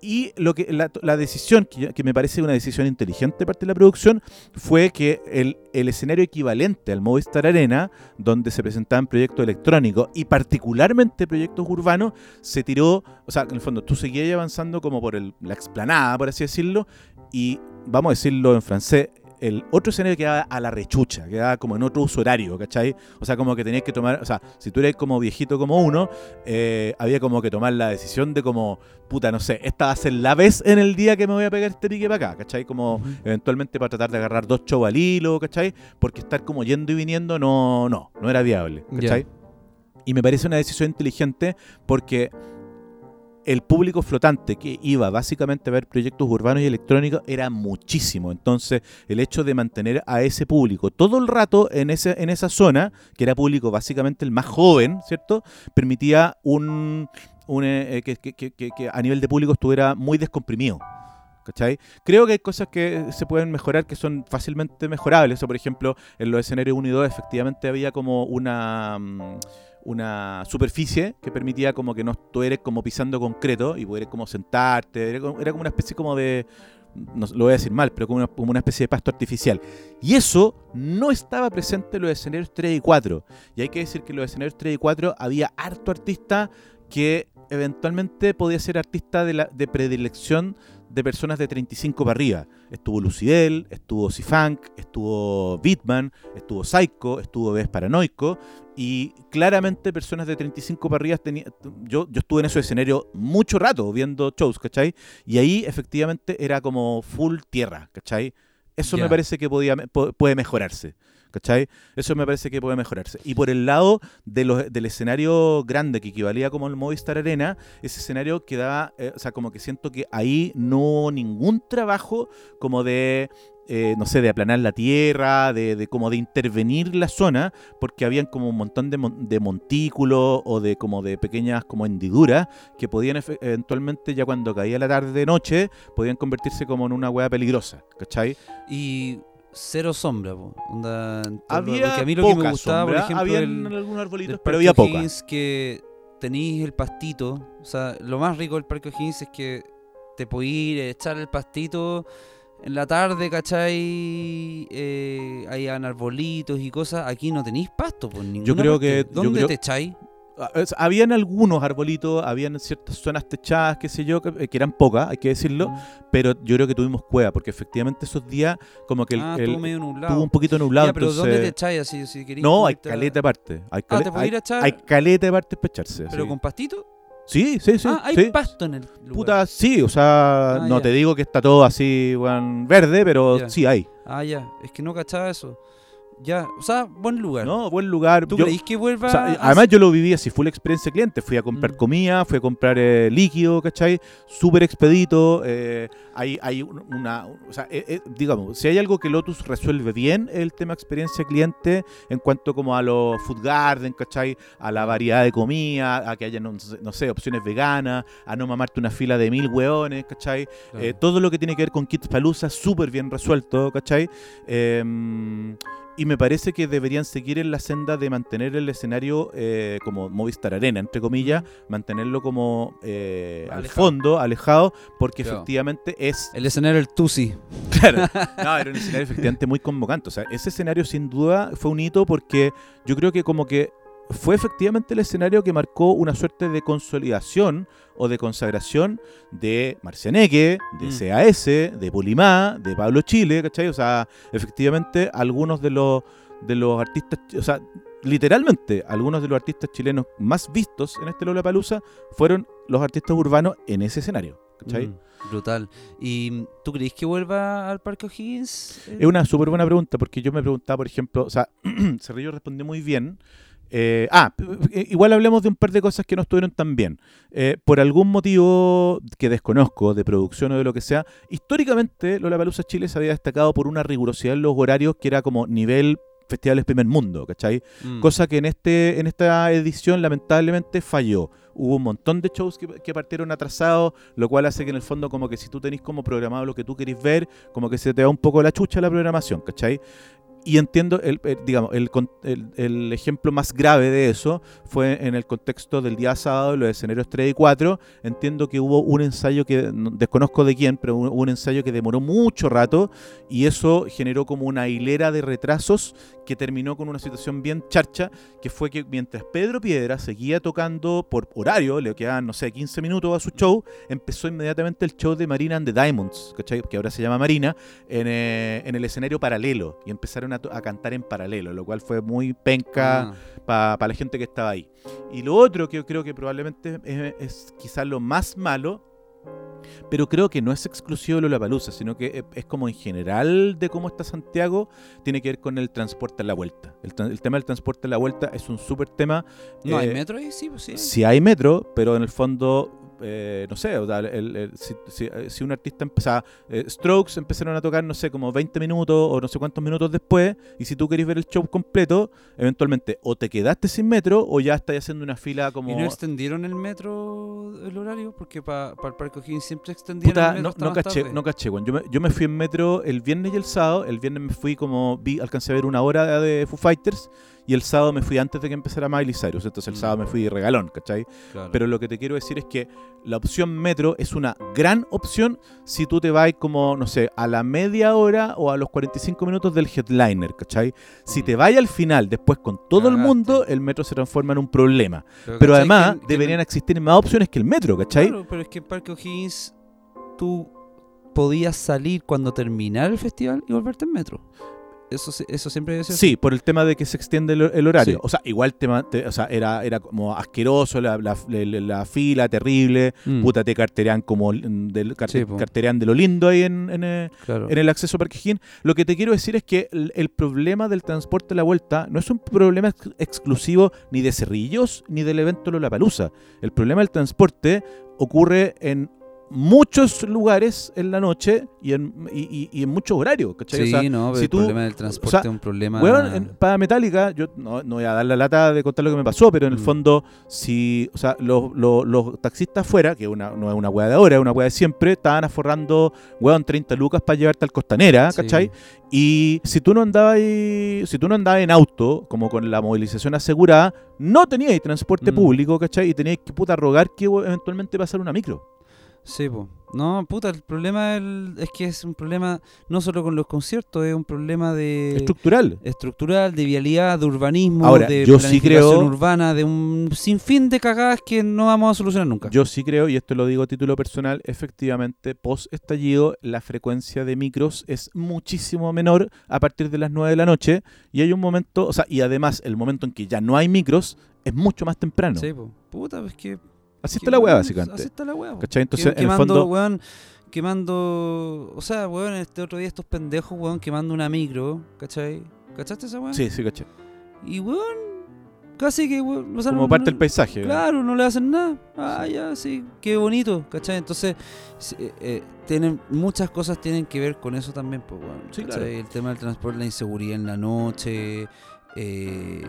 Y lo que la, decisión, que me parece una decisión inteligente de parte de la producción, fue que el, el escenario equivalente al Movistar Arena, donde se presentaban proyectos electrónicos y particularmente proyectos urbanos, se tiró, o sea, en el fondo tú seguías avanzando como por el- la explanada, por así decirlo, y vamos a decirlo en francés, el otro escenario quedaba a la rechucha, quedaba como en otro uso horario, ¿cachai? O sea, como que tenías que tomar, o sea, si tú eres como viejito como uno, eh, había como que tomar la decisión de como, puta, no sé, esta va a ser la vez en el día que me voy a pegar este pique para acá, ¿cachai? Como eventualmente para tratar de agarrar dos shows al hilo, ¿cachai? Porque estar como yendo y viniendo no, no, no era viable, ¿cachai? Y me parece una decisión inteligente porque el público flotante que iba básicamente a ver proyectos urbanos y electrónicos era muchísimo. Entonces, el hecho de mantener a ese público todo el rato en, ese, en esa zona, que era público básicamente el más joven, ¿cierto? Permitía un, eh, que- que a nivel de público estuviera muy descomprimido. ¿Cachai? Creo que hay cosas que se pueden mejorar que son fácilmente mejorables. O, por ejemplo, en los escenarios 1 y 2 efectivamente había como una, mm, una superficie que permitía como que no eres como pisando concreto y poder como sentarte. Era como, como una especie como de... No, lo voy a decir mal, pero como una, como una especie de pasto artificial. Y eso no estaba presente en los escenarios 3 y 4. Y hay que decir que en los escenarios 3 y 4 había harto artista que eventualmente podía ser artista de, la, de predilección de personas de 35 para arriba. Estuvo Lucidel, estuvo Cifunk, estuvo Bitman, estuvo Psycho, estuvo Bes Paranoico y claramente personas de 35 para arriba tenía, yo, yo estuve en ese escenario mucho rato viendo shows, ¿cachai? Y ahí efectivamente era como full tierra, ¿cachai? Eso me parece que podía, po- puede mejorarse. ¿Cachai? Eso me parece que puede mejorarse. Y por el lado de los- del escenario grande que equivalía como el Movistar Arena, ese escenario quedaba, eh, o sea, como que siento que ahí no hubo ningún trabajo como de, eh, no sé, de aplanar la tierra, de, de como de intervenir la zona, porque habían como un montón de, mon- de montículos o de como de pequeñas como hendiduras que podían eventualmente ya cuando caía la tarde noche, podían convertirse como en una hueá peligrosa, ¿cachai? Y cero sombra, po. Onda, Había porque a mí lo que me gustaba, sombra, por ejemplo, del- algunos arbolitos, pero había poca. Que tenéis el pastito. O sea, lo más rico del Parque O'Higgins es que te a echar el pastito en la tarde, ¿cachai? Eh, hay arbolitos y cosas. Aquí no tenéis pasto, pues ninguna creo parte. que- yo ¿Dónde creo- te echáis? Ah, Habían algunos arbolitos, habían ciertas zonas techadas, qué sé yo, que, eh, que eran pocas, hay que decirlo, pero yo creo que tuvimos cueva, porque efectivamente esos días como que el, ah, el- medio nublado. estuvo un poquito nublado. ya, pero ¿dónde entonces- te echáis así? Si No, hay caleta aparte. Hay, Ah, cale- ¿te podéis hay, ir a echar? hay caleta aparte para echarse. ¿Pero sí. con pastito? sí, sí, sí. ah, hay sí. pasto en el lugar. Puta, sí, o sea, Ah, no te digo que está todo así, verde, pero sí hay. Ah, ya, es que no cachaba eso. Ya, o sea, buen lugar. No, buen lugar. ¿Tú Yo- creís que vuelva o sea, a- además yo lo viví así, full experiencia cliente. Fui a comprar Mm. comida, fui a comprar eh, líquido, ¿cachai? Súper expedito. eh, hay, hay un- una... O sea, eh, digamos, si hay algo que Lotus resuelve bien, el tema experiencia cliente en cuanto como a los food garden, ¿cachai? A la variedad de comida, a que haya, no, no sé, opciones veganas, a no mamarte una fila de mil hueones, ¿cachai? Claro. Todo lo que tiene que ver con Kids Palooza, súper bien resuelto, ¿cachai? Y me parece que deberían seguir en la senda de mantener el escenario eh, como Movistar Arena, entre comillas, mantenerlo como eh, al fondo, alejado, porque Claro. efectivamente es. El escenario del Tusi. Claro, no, era un escenario efectivamente muy convocante. O sea, ese escenario sin duda fue un hito porque yo creo que como que fue efectivamente el escenario que marcó una suerte de consolidación o de consagración de Marcianeque, de Mm. CAS, de Polimá, de Pablo Chile, ¿cachai? O sea, efectivamente algunos de los, de los artistas, o sea, literalmente algunos de los artistas chilenos más vistos en este Lollapalooza fueron los artistas urbanos en ese escenario, ¿cachai? Mm, brutal. ¿Y tú crees que vuelva al Parque O'Higgins? Es una súper buena pregunta porque yo me preguntaba, por ejemplo, o sea, Cerrillo respondió muy bien. Eh, ah, igual hablemos de un par de cosas que no estuvieron tan bien. Eh, por algún motivo que desconozco, de producción o de lo que sea, históricamente Lollapalooza Chile se había destacado por una rigurosidad en los horarios que era como nivel festivales primer mundo, ¿cachai? Mm. Cosa que en, este, en esta edición lamentablemente falló. Hubo un montón de shows que, que partieron atrasados, lo cual hace que en el fondo como que si tú tenés como programado lo que tú querés ver, como que se te va un poco la chucha la programación, ¿cachai? Y entiendo, el, el- digamos, el, el- el ejemplo más grave de eso fue en el contexto del día sábado, los escenarios 3 y 4. Entiendo que hubo un ensayo que, no- desconozco de quién, pero hubo un ensayo que demoró mucho rato y eso generó como una hilera de retrasos que terminó con una situación bien charcha, que fue que mientras Pedro Piedra seguía tocando por horario, le quedaban, no sé, 15 minutos a su show, empezó inmediatamente el show de Marina and the Diamonds, ¿cachai? que ahora se llama Marina, en, eh, en el escenario paralelo, y empezaron a, a cantar en paralelo, lo cual fue muy penca Ah, para la gente que estaba ahí. Y lo otro que yo creo que probablemente es, es quizás lo más malo, pero creo que no es exclusivo de Lollapalooza, sino que es, es como en general de cómo está Santiago, tiene que ver con el transporte a la vuelta. El, tema del transporte a la vuelta es un súper tema. ¿No hay eh, metro ahí? Sí, pues sí. Si hay metro, pero en el fondo, eh, no sé, o sea, el- el- si, si- eh, si un artista empezaba, Strokes empezaron a tocar, no sé, como 20 minutos o no sé cuántos minutos después, y si tú querés ver el show completo, eventualmente o te quedaste sin metro o ya estás haciendo una fila como... ¿Y no extendieron el metro, el horario? Porque para el Parque O'Higgins siempre extendieron Puta, el metro no, no caché, tarde. no caché, weón. Yo me, yo me fui en metro el viernes y el sábado. El viernes me fui como, vi, alcancé a ver una hora de Foo Fighters. Y el sábado me fui antes de que empezara Miley Cyrus. Entonces el Mm. sábado me fui regalón, ¿cachai? Claro. Pero lo que te quiero decir es que la opción metro es una gran opción si tú te vas como, no sé, a la media hora o a los 45 minutos del headliner, ¿cachai? Si Mm. te vas al final, después con todo el mundo, el metro se transforma en un problema. Pero además Que- que- deberían existir más opciones que el metro, ¿cachai? Claro, pero es que en Parque O'Higgins tú podías salir cuando terminara el festival y volverte en metro. Eso, eso siempre Sí, por el tema de que se extiende el, el horario. Sí. O sea, igual tema, te- o sea, era, era como asqueroso la, la- la- la fila, terrible. Mm, Puta, te carterean como mm, del, carte- Sí, po. carterean de lo lindo ahí en, en, eh, claro. en el acceso a Parque. Lo que te quiero decir es que el, el problema del transporte a la vuelta no es un problema ex- exclusivo ni de Cerrillos ni del evento Lollapalooza. El problema del transporte ocurre en muchos lugares en la noche y en, y, en muchos horarios, ¿cachai? O Sí, sea, no, pero si el tú- problema del transporte es un problema... Weón, en- para Metallica, yo no, no voy a dar la lata de contar lo que me pasó, pero en el Mm. fondo, si, o sea, los, los- los taxistas afuera, que una, no es una weá de ahora, es una weá de siempre, estaban aforrando, weón, 30 lucas para llevarte al Costanera, Sí. ¿cachai? Y si tú no andabas si tú no andabas en auto, como con la movilización asegurada, no teníais transporte Mm. público, ¿cachai? Y teníais que puta rogar que eventualmente pasara una micro. Sí, po. No, puta, el problema del- es que es un problema no solo con los conciertos, es un problema de Estructural. estructural, de vialidad, de urbanismo, Ahora, de yo sí planificación creo- urbana, de un sinfín de cagadas que no vamos a solucionar nunca. Yo sí creo, y esto lo digo a título personal, efectivamente, post estallido, la frecuencia de micros es muchísimo menor a partir de las 9 de la noche. Y hay un momento, o sea, y además el momento en que ya no hay micros es mucho más temprano. Sí, po. Puta, pues que Así está la weá, weón, básicamente. Así está la weá. ¿Cachai? Entonces, en el fondo. weón, quemando, o sea, weón, este otro día estos pendejos, weón, quemando una micro, ¿cachai? ¿Cachaste esa weá? Sí, sí, caché. Y weón, casi que weón, o sea, Como no- parte no- del paisaje. Claro, no le hacen nada. Ah, ya, sí, qué bonito, ¿cachai? Entonces, sí, eh, eh, tienen, muchas cosas tienen que ver con eso también, pues, weón. Sí, ¿cachai? claro. El tema del transporte, la inseguridad en la noche, eh,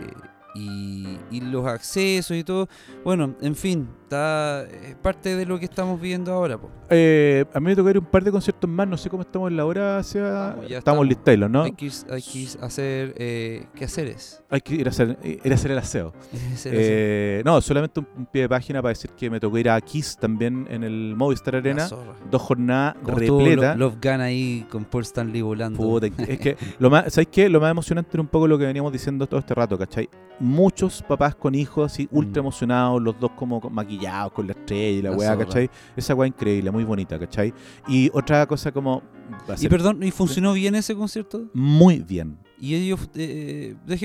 y, y los accesos y todo. Bueno, en fin, está, es parte de lo que estamos viendo ahora. Eh, a mí me tocó ir un par de conciertos más, no sé cómo estamos en la hora hacia... Estamos, ya estamos Taylor, ¿no? Hay, que, hay que hacer eh, quehaceres. Hay que ir a hacer, ir a hacer el aseo. Hacer Eh, no, solamente un, un pie de página para decir que me tocó ir a Kiss también en el Movistar Arena. Dos jornadas repletas. Lo- Love Gun ahí con Paul Stanley volando. Puta, es que lo más, ¿sabes qué? Lo más emocionante era un poco lo que veníamos diciendo todo este rato, ¿cachai? Muchos papás con hijos así ultra Mm. emocionados, los dos como maquillados con la estrella y la weá. ¿cachai? Esa weá increíble, muy bonita, ¿cachai? Y otra cosa como... va a Y perdón, ¿y funcionó bien ese concierto? muy bien. Y ellos, eh, de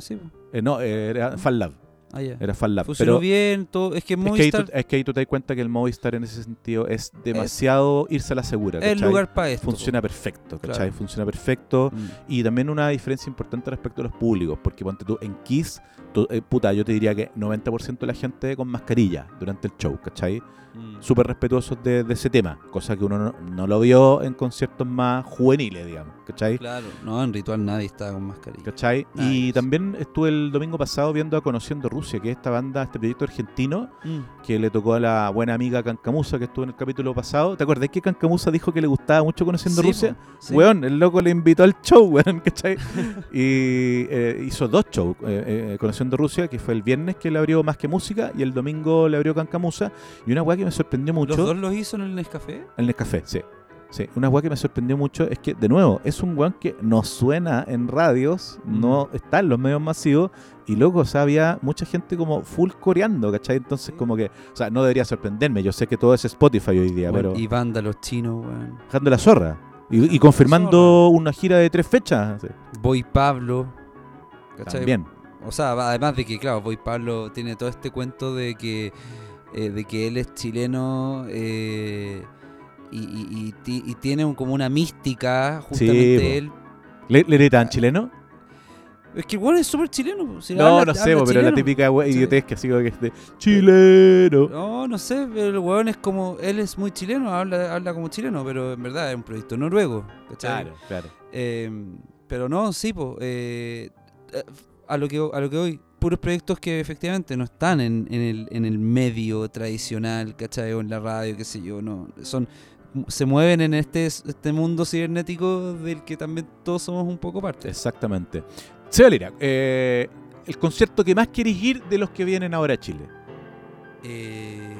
sí. po. Eh, no, eh, era Fan Lab, Ah, ya. era Fan Lab. Funcionó Pero bien, todo. Es que es que, ahí Movistar tú, es que ahí tú te das cuenta que el Movistar en ese sentido es demasiado irse a la segura, es el lugar para esto. Funciona perfecto, ¿cachai? Claro. Funciona perfecto. Mm. Y también una diferencia importante respecto a los públicos, porque ponte tú en Kiss, tú- eh, puta, yo te diría que 90% de la gente con mascarilla durante el show, ¿cachai? Mm. Súper respetuosos de, de ese tema, cosa que uno no, no lo vio en conciertos más juveniles, digamos, ¿cachai? Claro, no, en Ritual nadie estaba con mascarilla. ¿Cachai? Y también estuve el domingo pasado viendo a Conociendo Rusia, que es esta banda, este proyecto argentino, Mm. que le tocó a la buena amiga Cancamusa que estuvo en el capítulo pasado. ¿Te acordás que Cancamusa dijo que le gustaba mucho Conociendo Sí, Rusia? po, sí. Weón, el loco le invitó al show, weón, ¿cachai? y eh, hizo dos shows, eh, eh, Conociendo Rusia, que fue el viernes que le abrió Más que Música y el domingo le abrió Cancamusa. Y una weá que me sorprendió ¿Los mucho, dos los hizo en el Nescafé? el Nescafé, sí. Sí, una weá que me sorprendió mucho es que, de nuevo, es un weón que no suena en radios, Mm. no está en los medios masivos, y loco, o sea, había mucha gente como full coreando, ¿cachai? Entonces, como que, o sea, no debería sorprenderme, yo sé que todo es Spotify hoy día, Bueno, pero Y banda los chinos, weón. dejando la zorra. Y, y confirmando una gira de tres fechas. sí. Boy Pablo. ¿cachai? También. O sea, además de que, claro, Boy Pablo tiene todo este cuento de que, eh, de que él es chileno eh, y, y- y ti- y tiene un- como una mística, justamente po. él. ¿Le, le gritan chileno? Es que el weón es súper chileno. si No, habla- no sé, po, pero la típica Sí. idiotez que así como que es de chileno. No, no sé, pero el weón es como, él es muy chileno, habla, habla como chileno, pero en verdad es un proyecto noruego. ¿cachai? Claro, claro. Eh, pero no, sí, po, eh, a lo que a lo que voy, puros proyectos que efectivamente no están en, en el, en el medio tradicional, ¿cachai? O en la radio, qué sé yo, no. Son, se mueven en este, este mundo cibernético del que también todos somos un poco parte. Exactamente. Seba Lira, eh, el concierto que más quieres ir de los que vienen ahora a Chile. Eh,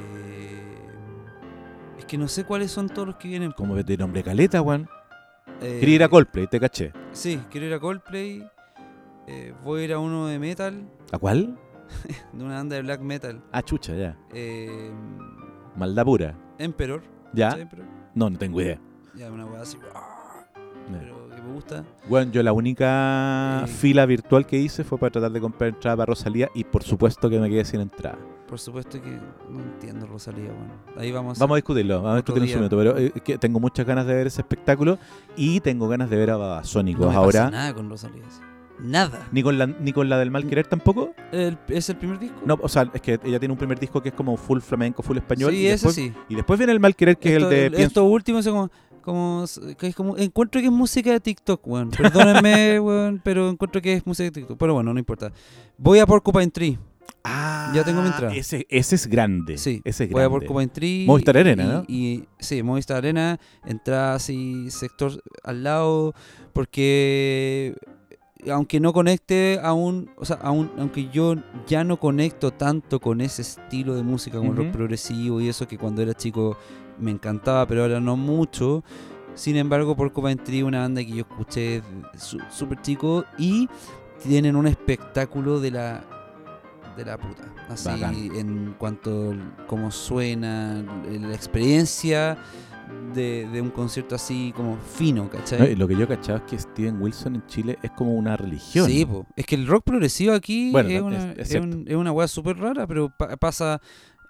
es que no sé cuáles son todos los que vienen. Como de nombre caleta, Juan. Eh, Quería ir a Coldplay, te caché. Sí, quiero ir a Coldplay. Eh, voy a ir a uno de metal, ¿A cuál? de una banda de black metal. Ah, chucha, ya. Eh, Maldad pura. Emperor. ¿Ya? No, no tengo idea. Ya, una weá así. Pero que me gusta. Bueno, yo la única Eh. fila virtual que hice fue para tratar de comprar entrada para Rosalía y por supuesto que me quedé sin entrada. Por supuesto que no entiendo Rosalía, bueno. Ahí vamos. Vamos a discutirlo, vamos a discutirlo en su minuto, pero eh, que tengo muchas ganas de ver ese espectáculo y tengo ganas de ver a Babasónicos no ahora. pasa nada con Rosalía. sí. Nada. Ni con, la, ni con la del mal querer tampoco. El- ¿Es el primer disco? No, o sea, es que ella tiene un primer disco que es como full flamenco, full español. Sí, y, ese después, sí. y después viene el mal querer, que esto, es el de Pienso- Esto último es como, como, que es como. Encuentro que es música de TikTok, weón. Perdónenme, weón, pero encuentro que es música de TikTok. Pero bueno, no importa. Voy a Porcupine Tree. Ah, Ya tengo mi entrada. Ese, ese es grande. Sí, ese es voy a grande. Porcupine Tree. Movistar Arena, y- ¿no? Y, sí, Movistar Arena. Entrada así, sector al lado. Porque aunque no conecte aún, o sea, aún, aunque yo ya no conecto tanto con ese estilo de música el rock Ujú. progresivo y eso que cuando era chico me encantaba, pero ahora no mucho. Sin embargo, Porcupine Tree, una banda que yo escuché súper chico y tienen un espectáculo de la de la puta. Así Bacán. en cuanto al- cómo suena, la experiencia de, de un concierto así como fino, ¿cachai? No, y lo que yo he cachado es que Steven Wilson en Chile es como una religión. Sí, po. es que el rock progresivo aquí Bueno, es, es- una, es es un- es una weá súper rara, pero pa- pasa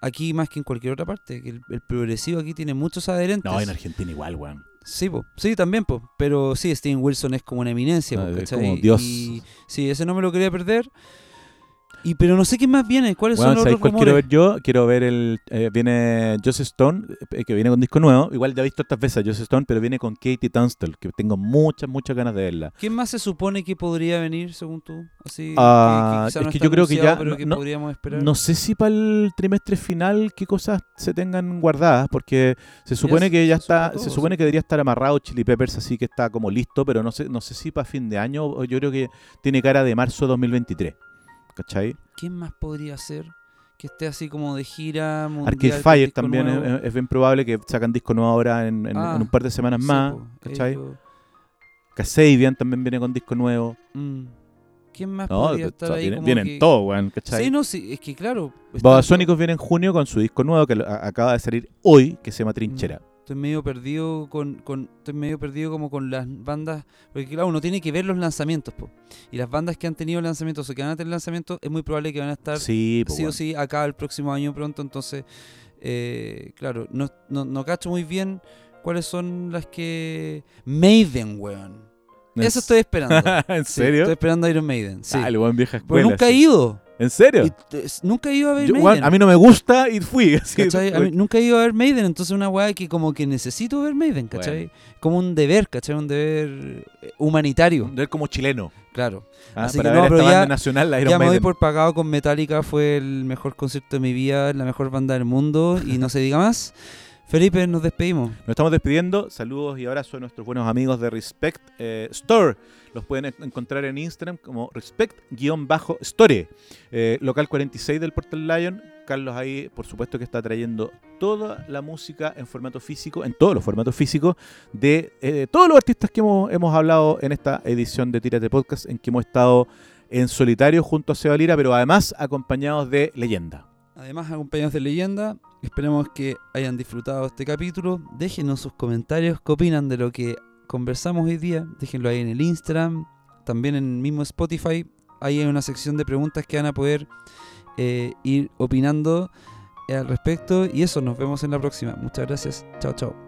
aquí más que en cualquier otra parte. Que el, el progresivo aquí tiene muchos adherentes. No, en Argentina igual, weón. Sí, po. sí, también, po. pero sí, Steven Wilson es como una eminencia, po, Ah, es ¿cachai? como Dios. Y, sí, ese no me lo quería perder. Y pero no sé quién más viene, cuáles Bueno, son los ¿sabéis otros cuál quiero ver yo? Quiero ver el. eh, viene Joseph Stone, eh, que viene con disco nuevo. Igual ya he visto estas veces a Joseph Stone, pero viene con Katie Tunstall, que tengo muchas, muchas ganas de verla. ¿Quién más se supone que podría venir, según tú? Así, Ah, es no que yo creo que ya pero que no- podríamos esperar. No sé si para el trimestre final qué cosas se tengan guardadas, porque se supone que ya se está, todo, se supone sí. que debería estar amarrado Chili Peppers, así que está como listo, pero no sé, no sé si para fin de año, o yo creo que tiene cara de marzo 2023. ¿Cachai? ¿Quién más podría ser? Que esté así como de gira mundial. Arcade Fire también es, es bien probable que sacan disco nuevo ahora en, en- Ah, en un par de semanas más. po, ¿cachai? Kasabian también viene con disco nuevo. mm. ¿Quién más No, podría o estar sea, ahí vienen, vienen que- todos, weón, ¿cachai? Sí, no, sí, es que claro. Babasónicos viene en junio con su disco nuevo que acaba de salir hoy, que se llama Trinchera. Estoy medio perdido con, con estoy medio perdido como con las bandas, porque claro, uno tiene que ver los lanzamientos, po. Y las bandas que han tenido lanzamientos o que van a tener lanzamientos, es muy probable que van a estar Sí, po, sí o sí acá el próximo año pronto, entonces eh, claro, no, no, no cacho muy bien cuáles son las que Maiden, weón. Eso estoy esperando. ¿En Sí, serio? estoy esperando a Iron Maiden. Sí. Ah, el buen vieja Pero escuela. nunca he sí. ido. ¿En serio? Y nunca he ido a ver Yo, Maiden. a mí no me gusta y fui. A mí nunca he ido a ver Maiden, entonces una weá que como que necesito ver Maiden, ¿cachai? Como un deber, ¿cachai? Un deber eh, humanitario, Ver como chileno. claro. ah, Así para que ver no, esta pero ya- nacional, la Iron ya me doy por pagado con Metallica, fue el mejor concierto de mi vida, la mejor banda del mundo y no se diga más. Felipe, nos despedimos. Nos estamos despidiendo. Saludos y abrazos a nuestros buenos amigos de Respect eh, Store. Los pueden en- encontrar en Instagram como Respect-Store. Eh, local 46 del Portal Lion. Carlos ahí, por supuesto, que está trayendo toda la música en formato físico, en todos los formatos físicos, de eh, todos los artistas que hemos, hemos hablado en esta edición de Tírate Podcast, en que hemos estado en solitario junto a Seba Lira, pero además acompañados de leyenda. Además, acompañados de leyenda, esperemos que hayan disfrutado este capítulo. Déjenos sus comentarios, qué opinan de lo que conversamos hoy día. Déjenlo ahí en el Instagram, también en el mismo Spotify. Ahí hay una sección de preguntas que van a poder eh, ir opinando al respecto. Y eso, nos vemos en la próxima. Muchas gracias. Chao, chao.